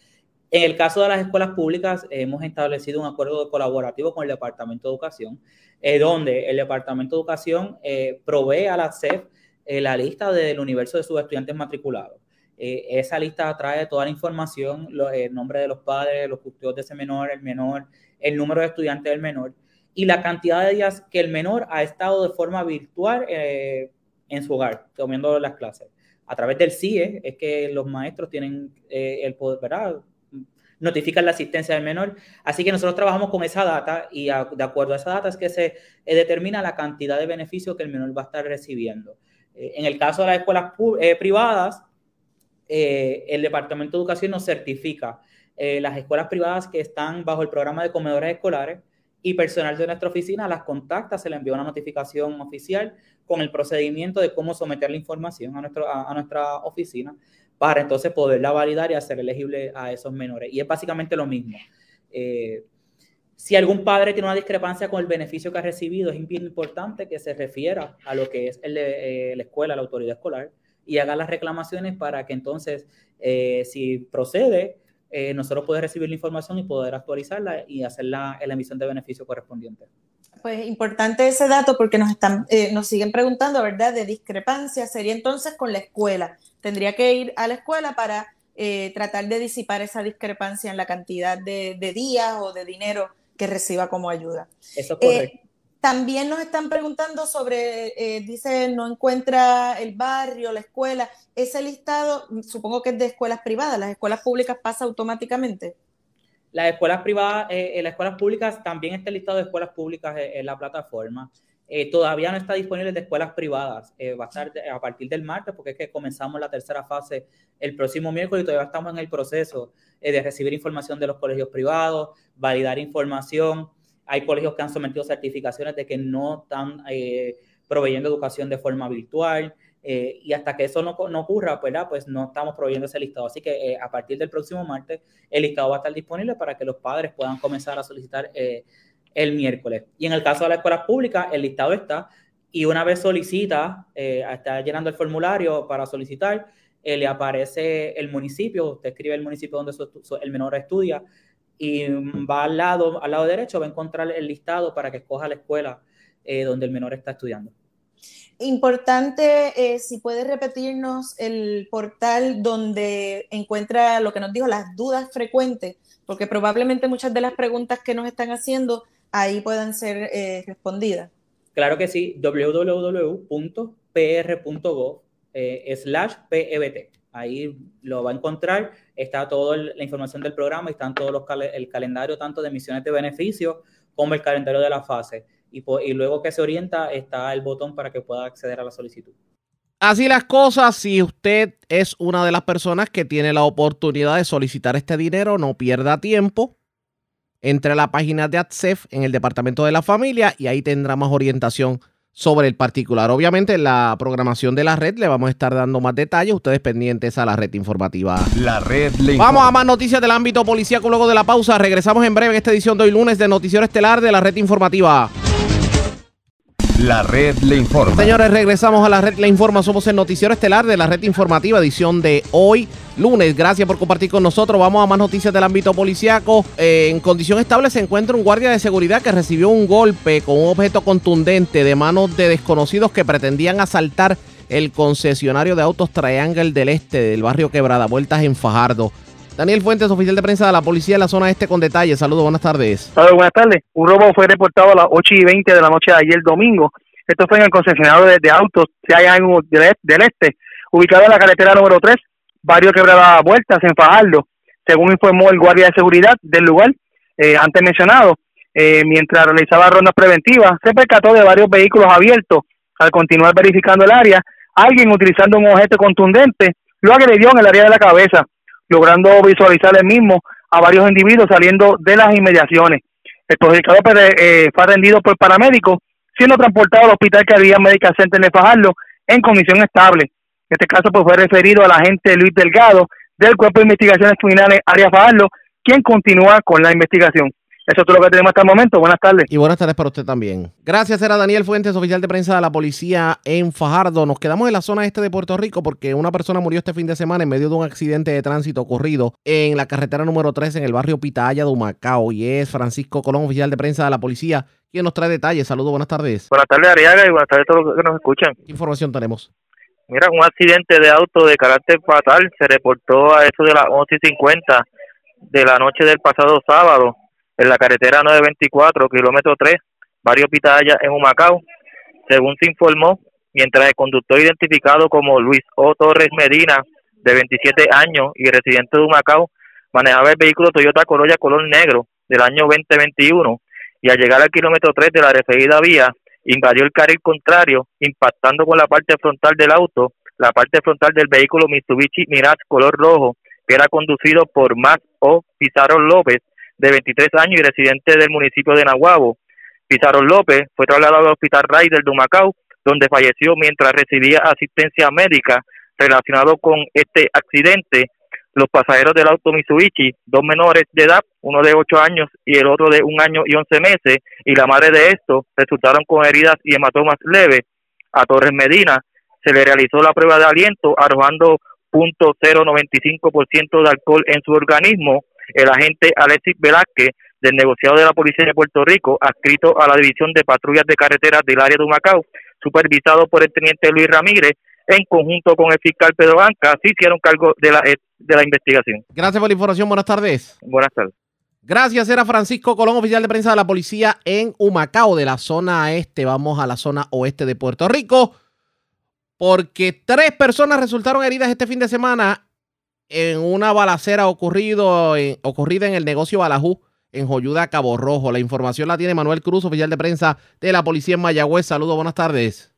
En el caso de las escuelas públicas, hemos establecido un acuerdo colaborativo con el Departamento de Educación, eh, donde el Departamento de Educación eh, provee a la CEF la lista del universo de sus estudiantes matriculados. esa lista trae toda la información, el nombre de los padres, los custodios de ese menor, el menor, el número de estudiantes del menor y la cantidad de días que el menor ha estado de forma virtual eh, en su hogar, tomando las clases. A través del CIE es que los maestros tienen eh, el poder, ¿verdad? Notifican la asistencia del menor. Así que nosotros trabajamos con esa data y de acuerdo a esa data es que se eh, determina la cantidad de beneficios que el menor va a estar recibiendo. en el caso de las escuelas privadas, el Departamento de Educación nos certifica las escuelas privadas que están bajo el programa de comedores escolares y personal de nuestra oficina las contacta, se le envía una notificación oficial con el procedimiento de cómo someter la información a, nuestro, a, nuestra oficina para entonces poderla validar y hacer elegible a esos menores. Y es básicamente lo mismo. Eh, si algún padre tiene una discrepancia con el beneficio que ha recibido, es bien importante que se refiera a lo que es el eh, la escuela, la autoridad escolar, y haga las reclamaciones para que entonces, eh, si procede, eh, nosotros poder recibir la información y poder actualizarla y hacer la, la emisión de beneficio correspondiente. Pues importante ese dato porque nos están, eh, nos siguen preguntando, ¿verdad? De discrepancia. Sería entonces con la escuela. Tendría que ir a la escuela para eh, tratar de disipar esa discrepancia en la cantidad de, días o de dinero que reciba como ayuda. Eso es correcto. También nos están preguntando sobre, eh, dice, no encuentra el barrio, la escuela. Ese listado, supongo que es de escuelas privadas, las escuelas públicas pasa automáticamente. Las escuelas privadas, eh, en las escuelas públicas también está el listado de escuelas públicas en, la plataforma. Eh, todavía no está disponible de escuelas privadas. va a estar a partir del martes, porque es que comenzamos la tercera fase el próximo miércoles y todavía estamos en el proceso de recibir información de los colegios privados, validar información hay colegios que han sometido certificaciones de que no están eh, proveyendo educación de forma virtual. Eh, y hasta que eso no, no ocurra, pues, pues no estamos proveyendo ese listado. Así que eh, a partir del próximo martes, el listado va a estar disponible para que los padres puedan comenzar a solicitar el miércoles. Y en el caso de las escuelas públicas, el listado está, y una vez solicita, está llenando el formulario para solicitar, le aparece el municipio, usted escribe el municipio donde el menor estudia, y va al lado, al lado derecho, va a encontrar el listado para que escoja la escuela eh, donde el menor está estudiando. Importante, eh, si puede repetirnos el portal donde encuentra lo que nos dijo, las dudas frecuentes, porque probablemente muchas de las preguntas que nos están haciendo ahí puedan ser eh, respondidas. Claro que sí, www.pr.gov slash PEBT. Ahí lo va a encontrar, está toda la información del programa, están todos los el calendario tanto de emisiones de beneficios como el calendario de la fase. Y, y luego que se orienta está el botón para que pueda acceder a la solicitud. Así las cosas, si usted es una de las personas que tiene la oportunidad de solicitar este dinero, no pierda tiempo. Entre a la página de ATSEF en el Departamento de la Familia y ahí tendrá más orientación sobre el particular. Obviamente en la programación de la red le vamos a estar dando más detalles, ustedes pendientes a la red informativa. La red le Vamos a más noticias del ámbito policíaco luego de la pausa. Regresamos en breve en esta edición de hoy lunes de Noticiero Estelar de la red informativa. La red le informa. Señores, regresamos a la red le informa. Somos el noticiero estelar de la red informativa, edición de hoy, lunes. Gracias por compartir con nosotros. Vamos a más noticias del ámbito policiaco. Eh, en condición estable se encuentra un guardia de seguridad que recibió un golpe con un objeto contundente de manos de desconocidos que pretendían asaltar el concesionario de autos Triangle del Este del barrio Quebrada, vueltas en Fajardo. Daniel Fuentes, oficial de prensa de la policía de la zona este con detalles. Saludos, buenas tardes. Saludos, buenas tardes. Un robo fue reportado a las 8 y 20 de la noche de ayer domingo. Esto fue en el concesionario de, autos del Este, ubicado en la carretera número 3, barrio Quebrada Vueltas, en Fajardo. Según informó el guardia de seguridad del lugar, eh, antes mencionado, eh, mientras realizaba rondas preventivas, se percató de varios vehículos abiertos. Al continuar verificando el área, alguien utilizando un objeto contundente lo agredió en el área de la cabeza logrando visualizar el mismo a varios individuos saliendo de las inmediaciones. El perjudicado eh, fue atendido por paramédicos, siendo transportado al hospital que había Medical Center de Fajardo en condición estable. Este caso pues, fue referido al agente Luis Delgado del Cuerpo de Investigaciones Criminales Área Fajardo, quien continúa con la investigación. Eso es todo lo que tenemos hasta el momento. Buenas tardes. Y buenas tardes para usted también. Gracias, era Daniel Fuentes, oficial de prensa de la policía en Fajardo. Nos quedamos en la zona este de Puerto Rico porque una persona murió este fin de semana en medio de un accidente de tránsito ocurrido en la carretera número 3 en el barrio Pitaya de Humacao. Y es Francisco Colón, oficial de prensa de la policía, quien nos trae detalles. Saludos, buenas tardes. Buenas tardes, Ariaga, y buenas tardes a todos los que nos escuchan. ¿Qué información tenemos? Mira, un accidente de auto de carácter fatal se reportó a eso de las 11.50 de la noche del pasado sábado en la carretera 924, kilómetro 3, varios Pitaya en Humacao. Según se informó, mientras el conductor identificado como Luis O. Torres Medina, de 27 años y residente de Humacao, manejaba el vehículo Toyota Corolla color negro del año 2021 y al llegar al kilómetro 3 de la referida vía, invadió el carril contrario, impactando con la parte frontal del auto, la parte frontal del vehículo Mitsubishi Mirage color rojo, que era conducido por Max O. Pizarro López, de 23 años y residente del municipio de Nahuabo. Pizarro López fue trasladado al Hospital Raider de Humacao, donde falleció mientras recibía asistencia médica relacionado con este accidente. Los pasajeros del auto Mitsubishi, dos menores de edad, uno de 8 años y el otro de un año y 11 meses, y la madre de estos, resultaron con heridas y hematomas leves. A Torres Medina se le realizó la prueba de aliento arrojando .095% de alcohol en su organismo el agente Alexis Velázquez del negociado de la Policía de Puerto Rico, adscrito a la División de Patrullas de Carreteras del área de Humacao, supervisado por el teniente Luis Ramírez, en conjunto con el fiscal Pedro Banca, se hicieron cargo de la, de la investigación. Gracias por la información, buenas tardes. Buenas tardes. Gracias, era Francisco Colón, oficial de prensa de la policía en Humacao, de la zona este. Vamos a la zona oeste de Puerto Rico, porque tres personas resultaron heridas este fin de semana en una balacera ocurrido ocurrida en el negocio Balajú en Joyuda, Cabo Rojo. La información la tiene Manuel Cruz, oficial de prensa de la policía en Mayagüez. Saludos, buenas tardes.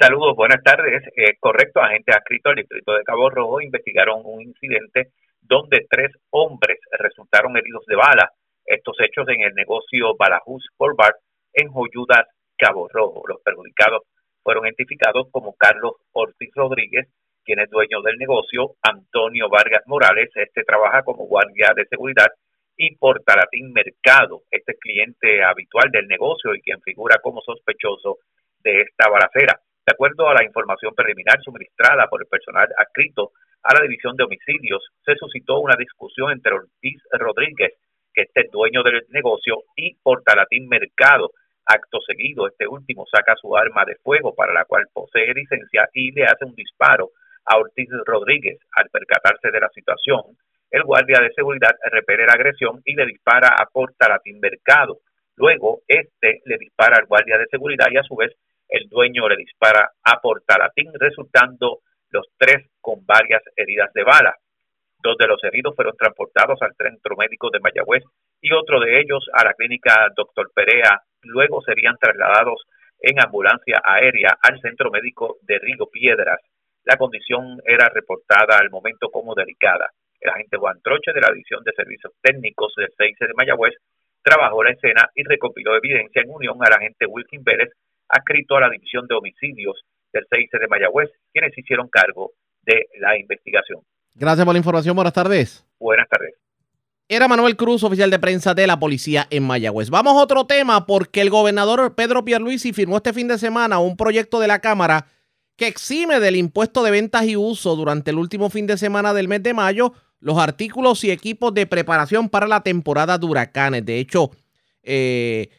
Saludos, buenas tardes. Eh, correcto, agentes adscritos al distrito de Cabo Rojo investigaron un incidente donde tres hombres resultaron heridos de bala. Estos hechos en el negocio Balajus Bar en Joyuda, Cabo Rojo. Los perjudicados fueron identificados como Carlos Ortiz Rodríguez, quien es dueño del negocio, Antonio Vargas Morales, este trabaja como guardia de seguridad, y Portalatín Mercado, este cliente habitual del negocio y quien figura como sospechoso de esta balacera. De acuerdo a la información preliminar suministrada por el personal adscrito a la División de Homicidios, se suscitó una discusión entre Ortiz Rodríguez, que es el dueño del negocio, y Portalatín Mercado. Acto seguido, este último saca su arma de fuego para la cual posee licencia y le hace un disparo a Ortiz Rodríguez. Al percatarse de la situación, el guardia de seguridad repele la agresión y le dispara a Portalatín Mercado. Luego, este le dispara al guardia de seguridad y a su vez el dueño le dispara a Portalatín, resultando los tres con varias heridas de bala. Dos de los heridos fueron transportados al centro médico de Mayagüez y otro de ellos a la clínica Doctor Perea. Luego serían trasladados en ambulancia aérea al centro médico de Río Piedras. La condición era reportada al momento como delicada. El agente Juan Troche de la División de Servicios Técnicos del 6 de Mayagüez trabajó la escena y recopiló evidencia en unión al agente Wilkin Pérez, adscrito a la División de Homicidios del 6 de Mayagüez, quienes hicieron cargo de la investigación. Gracias por la información. Buenas tardes. Buenas tardes. Era Manuel Cruz, oficial de prensa de la policía en Mayagüez. Vamos a otro tema porque el gobernador Pedro Pierluisi firmó este fin de semana un proyecto de la Cámara que exime del impuesto de ventas y uso durante el último fin de semana del mes de mayo los artículos y equipos de preparación para la temporada de huracanes. De hecho, eh,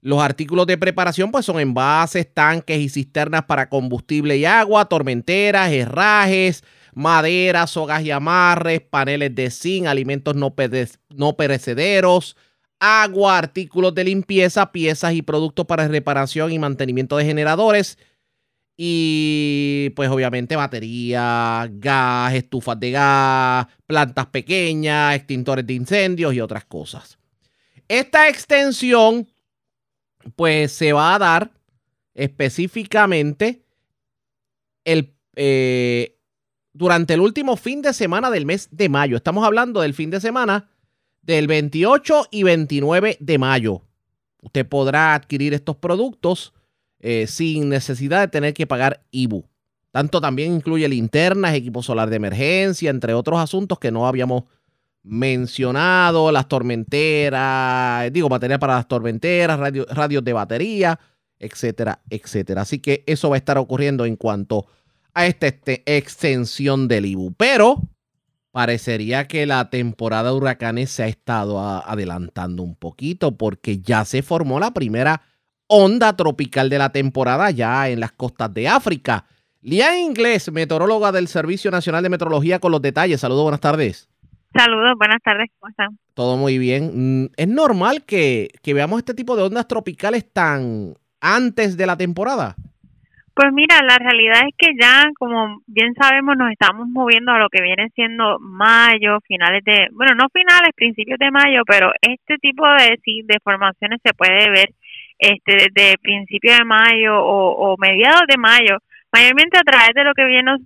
los artículos de preparación pues son envases, tanques y cisternas para combustible y agua, tormenteras, herrajes, maderas, sogas y amarres, paneles de zinc, alimentos no, no perecederos, agua, artículos de limpieza, piezas y productos para reparación y mantenimiento de generadores, y pues obviamente batería, gas, estufas de gas, plantas pequeñas, extintores de incendios y otras cosas. Esta extensión pues se va a dar específicamente el, eh, durante el último fin de semana del mes de mayo. Estamos hablando del fin de semana del 28 y 29 de mayo. Usted podrá adquirir estos productos eh, sin necesidad de tener que pagar IBU. Tanto también incluye linternas, equipo solar de emergencia, entre otros asuntos que no habíamos mencionado, las tormenteras, digo, batería para las tormenteras, radios de batería, etcétera, etcétera. Así que eso va a estar ocurriendo en cuanto a esta este, extensión del IBU. Pero parecería que la temporada de huracanes se ha estado adelantando un poquito porque ya se formó la primera onda tropical de la temporada ya en las costas de África. Lía Inglés, meteoróloga del Servicio Nacional de Meteorología, con los detalles. Saludos, buenas tardes. Saludos, buenas tardes, ¿cómo están? Todo muy bien. Mm, ¿Es normal que, que veamos este tipo de ondas tropicales tan antes de la temporada? Pues mira, la realidad es que ya, como bien sabemos, nos estamos moviendo a lo que viene siendo mayo, finales de, bueno, no finales, principios de mayo, pero este tipo de, sí, de formaciones se puede ver este desde principios de mayo o, mediados de mayo, mayormente a través de lo que viene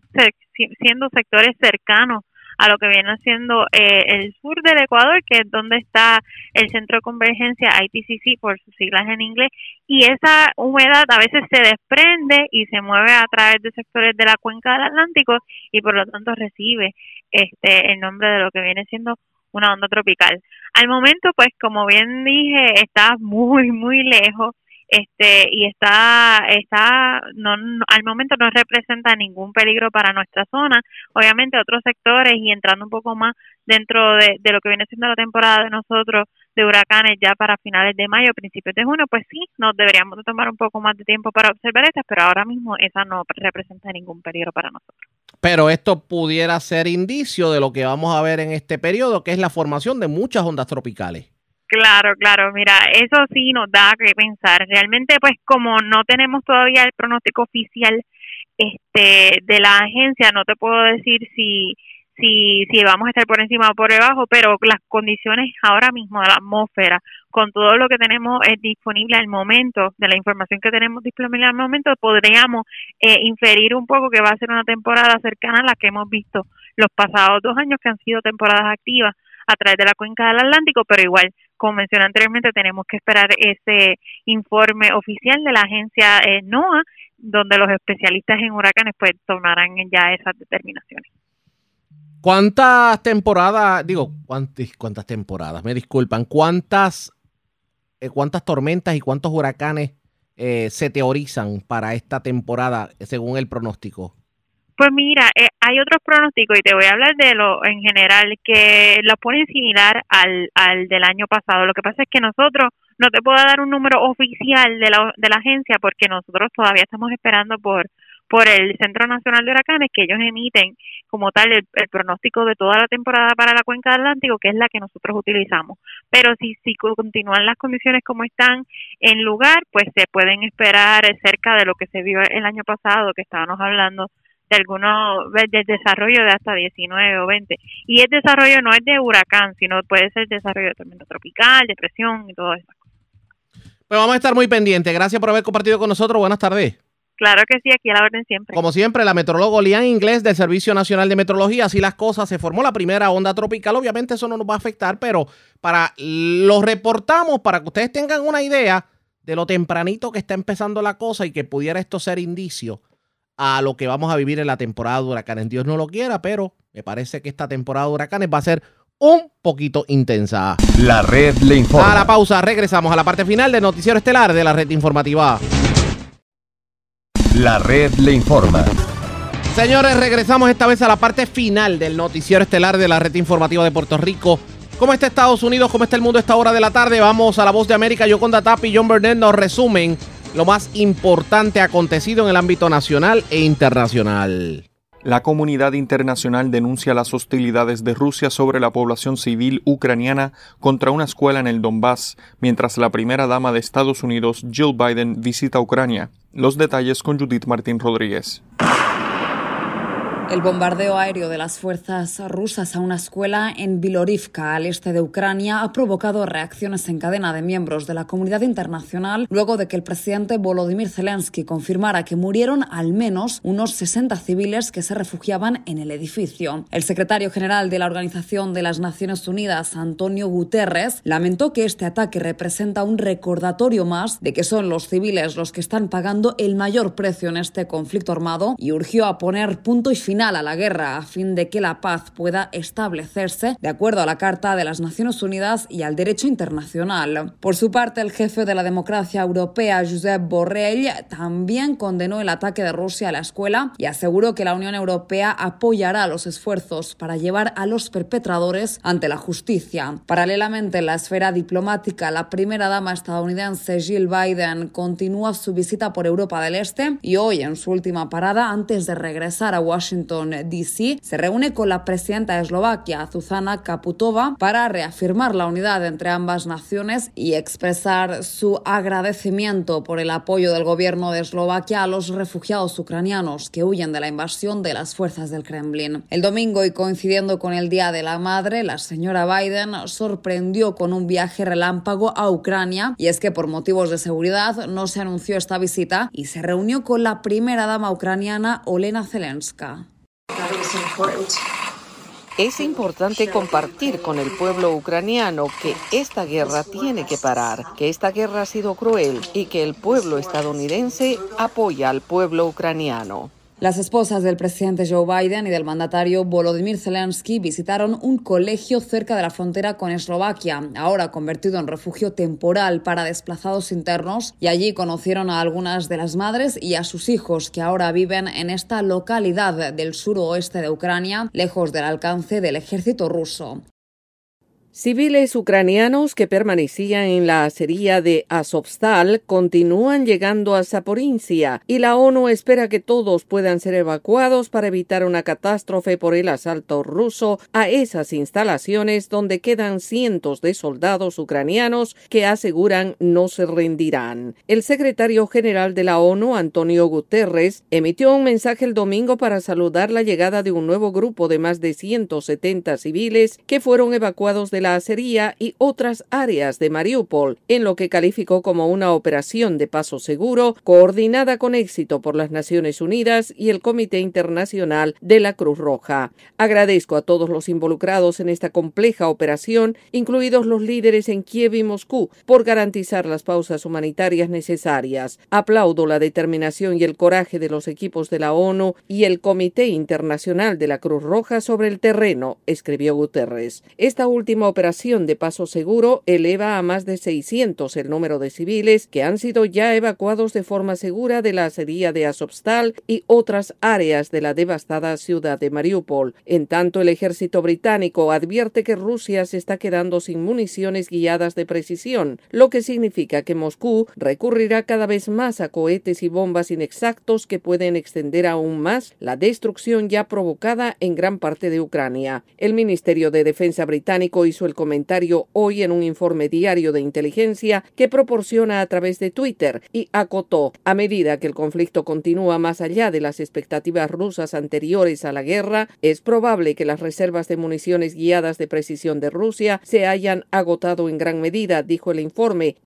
siendo sectores cercanos a lo que viene siendo eh, el sur del Ecuador, que es donde está el centro de convergencia IPCC por sus siglas en inglés, y esa humedad a veces se desprende y se mueve a través de sectores de la cuenca del Atlántico y por lo tanto recibe este el nombre de lo que viene siendo una onda tropical. Al momento, pues, como bien dije, está muy, muy lejos este y está está no, al momento no representa ningún peligro para nuestra zona obviamente otros sectores y entrando un poco más dentro de, de lo que viene siendo la temporada de nosotros de huracanes ya para finales de mayo principios de junio pues sí nos deberíamos de tomar un poco más de tiempo para observar estas pero ahora mismo esa no representa ningún peligro para nosotros pero esto pudiera ser indicio de lo que vamos a ver en este periodo que es la formación de muchas ondas tropicales Claro, claro, mira, eso sí nos da que pensar. Realmente, pues como no tenemos todavía el pronóstico oficial este de la agencia, no te puedo decir si si si vamos a estar por encima o por debajo, pero las condiciones ahora mismo de la atmósfera, con todo lo que tenemos eh, disponible al momento, de la información que tenemos disponible al momento, podríamos eh, inferir un poco que va a ser una temporada cercana a la que hemos visto los pasados dos años, que han sido temporadas activas a través de la cuenca del Atlántico, pero igual como mencioné anteriormente, tenemos que esperar ese informe oficial de la agencia eh, NOAA, donde los especialistas en huracanes pues tomarán ya esas determinaciones. ¿Cuántas temporadas, digo, cuántas, cuántas temporadas, me disculpan, cuántas, eh, cuántas tormentas y cuántos huracanes eh, se teorizan para esta temporada según el pronóstico? Pues mira, eh, hay otros pronósticos y te voy a hablar de lo en general que lo ponen similar al, al del año pasado. Lo que pasa es que nosotros no te puedo dar un número oficial de la, de la agencia porque nosotros todavía estamos esperando por por el Centro Nacional de Huracanes que ellos emiten como tal el, pronóstico de toda la temporada para la cuenca del Atlántico, que es la que nosotros utilizamos. Pero si, si continúan las condiciones como están en lugar, pues se pueden esperar cerca de lo que se vio el año pasado, que estábamos hablando de algunos de desarrollo de hasta 19 o 20. Y el desarrollo no es de huracán, sino puede ser desarrollo de tormenta tropical, depresión y todo eso. Pues vamos a estar muy pendientes. Gracias por haber compartido con nosotros. Buenas tardes. Claro que sí, aquí a la orden siempre. Como siempre, la metrólogo Lian Inglés del Servicio Nacional de Metrología, así las cosas, se formó la primera onda tropical, obviamente eso no nos va a afectar, pero para lo reportamos para que ustedes tengan una idea de lo tempranito que está empezando la cosa y que pudiera esto ser indicio a lo que vamos a vivir en la temporada de huracanes. Dios no lo quiera, pero me parece que esta temporada de huracanes va a ser un poquito intensa. La red le informa. A la pausa, regresamos a la parte final del noticiero estelar de la red informativa. La red le informa. Señores, regresamos esta vez a la parte final del noticiero estelar de la red informativa de Puerto Rico. ¿Cómo está Estados Unidos? ¿Cómo está el mundo a esta hora de la tarde? Vamos a la voz de América. Yoconda Tapi y John Burnett nos resumen lo más importante acontecido en el ámbito nacional e internacional. La comunidad internacional denuncia las hostilidades de Rusia sobre la población civil ucraniana contra una escuela en el Donbass, mientras la primera dama de Estados Unidos, Jill Biden, visita Ucrania. Los detalles con Judith Martín Rodríguez. El bombardeo aéreo de las fuerzas rusas a una escuela en Bilorivka, al este de Ucrania, ha provocado reacciones en cadena de miembros de la comunidad internacional luego de que el presidente Volodymyr Zelensky confirmara que murieron al menos unos 60 civiles que se refugiaban en el edificio. El secretario general de la Organización de las Naciones Unidas, Antonio Guterres, lamentó que este ataque representa un recordatorio más de que son los civiles los que están pagando el mayor precio en este conflicto armado y urgió a poner punto y final a la guerra a fin de que la paz pueda establecerse de acuerdo a la Carta de las Naciones Unidas y al derecho internacional. Por su parte, el jefe de la democracia europea, Josep Borrell, también condenó el ataque de Rusia a la escuela y aseguró que la Unión Europea apoyará los esfuerzos para llevar a los perpetradores ante la justicia. Paralelamente, en la esfera diplomática, la primera dama estadounidense Jill Biden continúa su visita por Europa del Este y hoy, en su última parada, antes de regresar a Washington, D.C., se reúne con la presidenta de Eslovaquia, Zuzana Kaputova, para reafirmar la unidad entre ambas naciones y expresar su agradecimiento por el apoyo del gobierno de Eslovaquia a los refugiados ucranianos que huyen de la invasión de las fuerzas del Kremlin. El domingo y coincidiendo con el Día de la Madre, la señora Biden sorprendió con un viaje relámpago a Ucrania y es que por motivos de seguridad no se anunció esta visita y se reunió con la primera dama ucraniana Olena Zelenska. Es importante compartir con el pueblo ucraniano que esta guerra tiene que parar, que esta guerra ha sido cruel y que el pueblo estadounidense apoya al pueblo ucraniano. Las esposas del presidente Joe Biden y del mandatario Volodymyr Zelensky visitaron un colegio cerca de la frontera con Eslovaquia, ahora convertido en refugio temporal para desplazados internos, y allí conocieron a algunas de las madres y a sus hijos que ahora viven en esta localidad del suroeste de Ucrania, lejos del alcance del ejército ruso. Civiles ucranianos que permanecían en la acería de Azovstal continúan llegando a Zaporizhia y la ONU espera que todos puedan ser evacuados para evitar una catástrofe por el asalto ruso a esas instalaciones donde quedan cientos de soldados ucranianos que aseguran no se rendirán. El secretario general de la ONU, Antonio Guterres, emitió un mensaje el domingo para saludar la llegada de un nuevo grupo de más de 170 civiles que fueron evacuados de la acería y otras áreas de Mariupol, en lo que calificó como una operación de paso seguro coordinada con éxito por las Naciones Unidas y el Comité Internacional de la Cruz Roja. Agradezco a todos los involucrados en esta compleja operación, incluidos los líderes en Kiev y Moscú, por garantizar las pausas humanitarias necesarias. Aplaudo la determinación y el coraje de los equipos de la ONU y el Comité Internacional de la Cruz Roja sobre el terreno, escribió Guterres. Esta última operación de paso seguro eleva a más de 600 el número de civiles que han sido ya evacuados de forma segura de la acería de Azovstal y otras áreas de la devastada ciudad de Mariupol. En tanto, el ejército británico advierte que Rusia se está quedando sin municiones guiadas de precisión, lo que significa que Moscú recurrirá cada vez más a cohetes y bombas inexactos que pueden extender aún más la destrucción ya provocada en gran parte de Ucrania. El Ministerio de Defensa británico el comentario hoy en un informe diario de inteligencia que proporciona a través de Twitter y acotó, a medida que el conflicto continúa más allá de las expectativas rusas anteriores a la guerra, es probable que las reservas de municiones guiadas de precisión de Rusia se hayan agotado en gran medida, dijo el informe,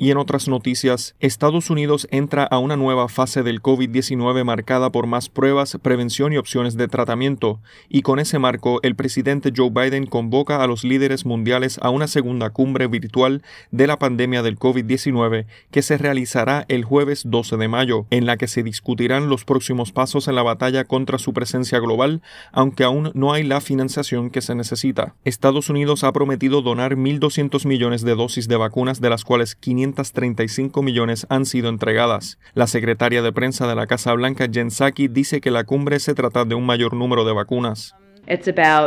Y en otras noticias, Estados Unidos entra a una nueva fase del COVID-19 marcada por más pruebas, prevención y opciones de tratamiento, y con ese marco el presidente Joe Biden convoca a los líderes mundiales a una segunda cumbre virtual de la pandemia del COVID-19 que se realizará el jueves 12 de mayo, en la que se discutirán los próximos pasos en la batalla contra su presencia global, aunque aún no hay la financiación que se necesita. Estados Unidos ha prometido donar 1.200 millones de dosis de vacunas, de las cuales 500 535 millones han sido entregadas. La secretaria de prensa de la Casa Blanca, Jen Psaki, dice que la cumbre se trata de un mayor número de vacunas.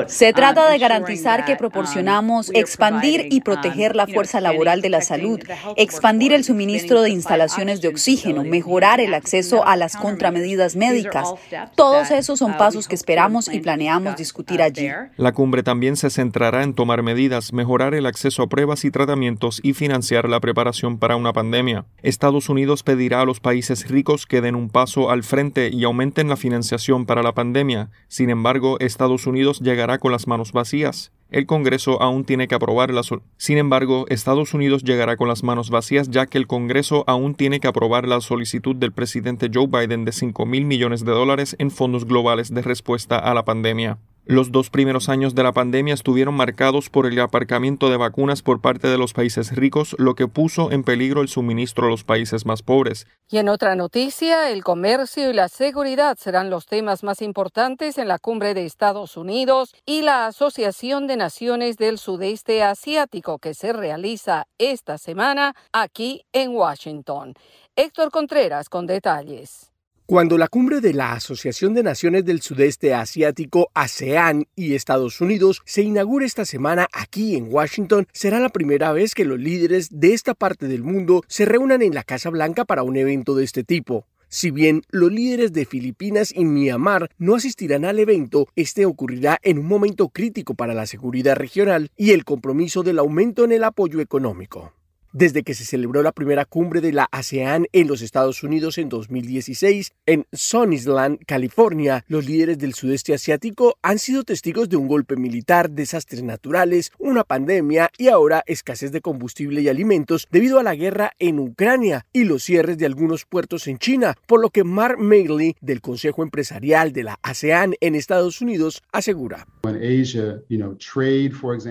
Se trata de garantizar que proporcionamos, expandir y proteger la fuerza laboral de la salud, expandir el suministro de instalaciones de oxígeno, mejorar el acceso a las contramedidas médicas. Todos esos son pasos que esperamos y planeamos discutir allí. La cumbre también se centrará en tomar medidas, mejorar el acceso a pruebas y tratamientos y financiar la preparación para una pandemia. Estados Unidos pedirá a los países ricos que den un paso al frente y aumenten la financiación para la pandemia. Sin embargo, Estados Unidos Unidos llegará con las manos vacías. El Congreso aún tiene que aprobar la Sin embargo, Estados Unidos llegará con las manos vacías ya que el Congreso aún tiene que aprobar la solicitud del presidente Joe Biden de 5 mil millones de dólares en fondos globales de respuesta a la pandemia. Los dos primeros años de la pandemia estuvieron marcados por el aparcamiento de vacunas por parte de los países ricos, lo que puso en peligro el suministro a los países más pobres. Y en otra noticia, el comercio y la seguridad serán los temas más importantes en la cumbre de Estados Unidos y la Asociación de Naciones del Sudeste Asiático que se realiza esta semana aquí en Washington. Héctor Contreras con detalles. Cuando la cumbre de la Asociación de Naciones del Sudeste Asiático, ASEAN y Estados Unidos se inaugure esta semana aquí en Washington, será la primera vez que los líderes de esta parte del mundo se reúnan en la Casa Blanca para un evento de este tipo. Si bien los líderes de Filipinas y Myanmar no asistirán al evento, este ocurrirá en un momento crítico para la seguridad regional y el compromiso del aumento en el apoyo económico. Desde que se celebró la primera cumbre de la ASEAN en los Estados Unidos en 2016, en Sunnysland, California, los líderes del sudeste asiático han sido testigos de un golpe militar, desastres naturales, una pandemia y ahora escasez de combustible y alimentos debido a la guerra en Ucrania y los cierres de algunos puertos en China, por lo que Mark Magley del Consejo Empresarial de la ASEAN en Estados Unidos asegura.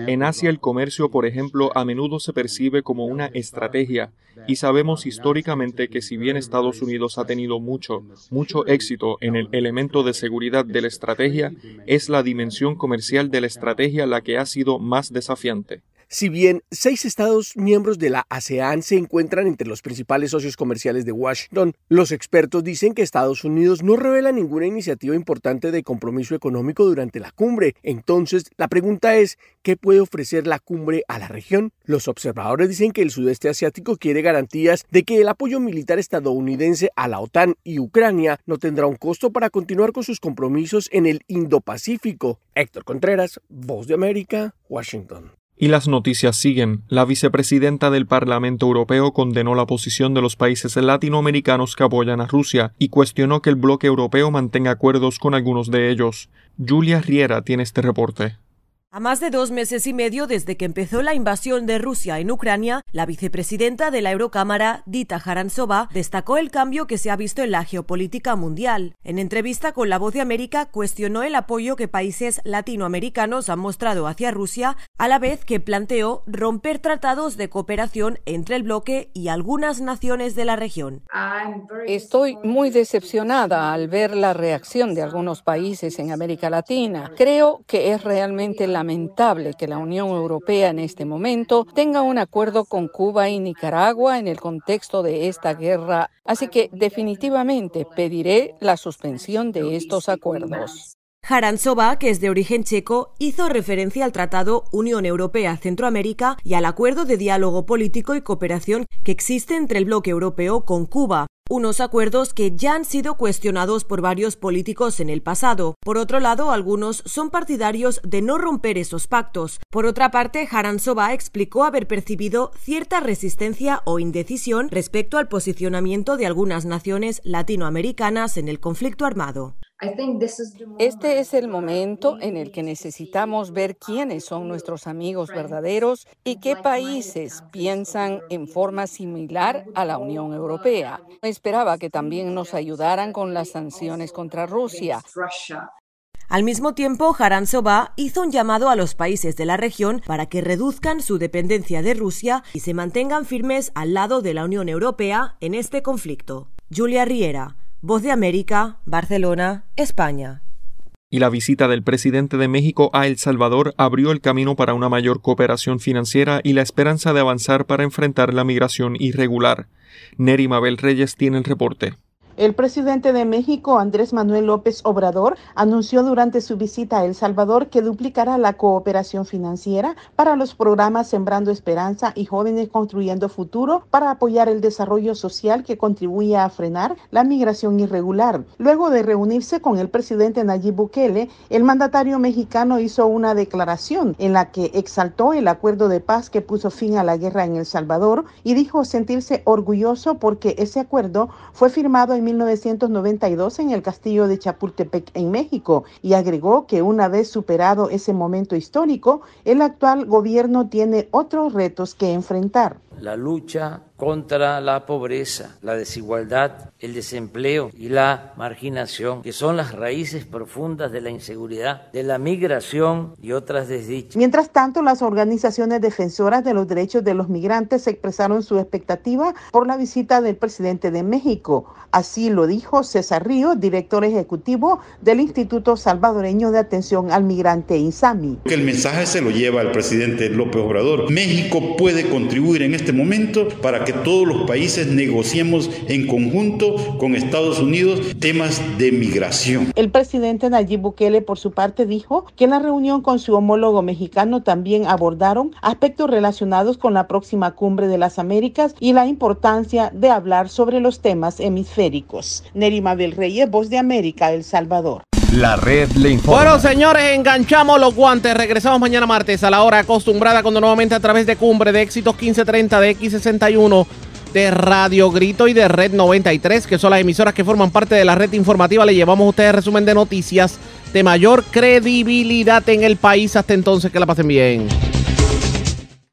En Asia el comercio, por ejemplo, a menudo se percibe como una estrategia y sabemos históricamente que si bien Estados Unidos ha tenido mucho, mucho éxito en el elemento de seguridad de la estrategia, es la dimensión comercial de la estrategia la que ha sido más desafiante. Si bien seis estados miembros de la ASEAN se encuentran entre los principales socios comerciales de Washington, los expertos dicen que Estados Unidos no revela ninguna iniciativa importante de compromiso económico durante la cumbre. Entonces, la pregunta es, ¿qué puede ofrecer la cumbre a la región? Los observadores dicen que el sudeste asiático quiere garantías de que el apoyo militar estadounidense a la OTAN y Ucrania no tendrá un costo para continuar con sus compromisos en el Indo-Pacífico. Héctor Contreras, Voz de América, Washington. Y las noticias siguen. La vicepresidenta del Parlamento Europeo condenó la posición de los países latinoamericanos que apoyan a Rusia y cuestionó que el bloque europeo mantenga acuerdos con algunos de ellos. Julia Riera tiene este reporte. A más de dos meses y medio desde que empezó la invasión de Rusia en Ucrania, la vicepresidenta de la Eurocámara, Dita Harantsova, destacó el cambio que se ha visto en la geopolítica mundial. En entrevista con La Voz de América, cuestionó el apoyo que países latinoamericanos han mostrado hacia Rusia, a la vez que planteó romper tratados de cooperación entre el bloque y algunas naciones de la región. Estoy muy decepcionada al ver la reacción de algunos países en América Latina. Creo que es realmente la lamentable que la Unión Europea en este momento tenga un acuerdo con Cuba y Nicaragua en el contexto de esta guerra, así que definitivamente pediré la suspensión de estos acuerdos. Harantsova, que es de origen checo, hizo referencia al Tratado Unión Europea-Centroamérica y al acuerdo de diálogo político y cooperación que existe entre el bloque europeo con Cuba unos acuerdos que ya han sido cuestionados por varios políticos en el pasado. Por otro lado, algunos son partidarios de no romper esos pactos. Por otra parte, Harantsova explicó haber percibido cierta resistencia o indecisión respecto al posicionamiento de algunas naciones latinoamericanas en el conflicto armado. Este es el momento en el que necesitamos ver quiénes son nuestros amigos verdaderos y qué países piensan en forma similar a la Unión Europea. Esperaba que también nos ayudaran con las sanciones contra Rusia. Al mismo tiempo, Harantsova hizo un llamado a los países de la región para que reduzcan su dependencia de Rusia y se mantengan firmes al lado de la Unión Europea en este conflicto. Julia Riera, Voz de América, Barcelona, España. Y la visita del presidente de México a El Salvador abrió el camino para una mayor cooperación financiera y la esperanza de avanzar para enfrentar la migración irregular. Neri Mabel Reyes tiene el reporte. El presidente de México, Andrés Manuel López Obrador, anunció durante su visita a El Salvador que duplicará la cooperación financiera para los programas Sembrando Esperanza y Jóvenes Construyendo Futuro para apoyar el desarrollo social que contribuye a frenar la migración irregular. Luego de reunirse con el presidente Nayib Bukele, el mandatario mexicano hizo una declaración en la que exaltó el acuerdo de paz que puso fin a la guerra en El Salvador y dijo sentirse orgulloso porque ese acuerdo fue firmado en 1992 en el castillo de Chapultepec en México y agregó que una vez superado ese momento histórico, el actual gobierno tiene otros retos que enfrentar. La lucha contra la pobreza, la desigualdad, el desempleo y la marginación, que son las raíces profundas de la inseguridad, de la migración y otras desdichas. Mientras tanto, las organizaciones defensoras de los derechos de los migrantes expresaron su expectativa por la visita del presidente de México. Así lo dijo César Río, director ejecutivo del Instituto Salvadoreño de Atención al Migrante INSAMI. Que el mensaje se lo lleva el presidente López Obrador. México puede contribuir en este momento para que todos los países negociemos en conjunto con Estados Unidos temas de migración. El presidente Nayib Bukele, por su parte, dijo que en la reunión con su homólogo mexicano también abordaron aspectos relacionados con la próxima cumbre de las Américas y la importancia de hablar sobre los temas hemisféricos. Nerima Mabel Reyes, Voz de América, El Salvador. La red le informa. Bueno, señores, enganchamos los guantes. Regresamos mañana martes a la hora acostumbrada cuando nuevamente a través de Cumbre de Éxitos 1530 de X61 de Radio Grito y de Red 93, que son las emisoras que forman parte de la red informativa, le llevamos a ustedes resumen de noticias de mayor credibilidad en el país. Hasta entonces, que la pasen bien.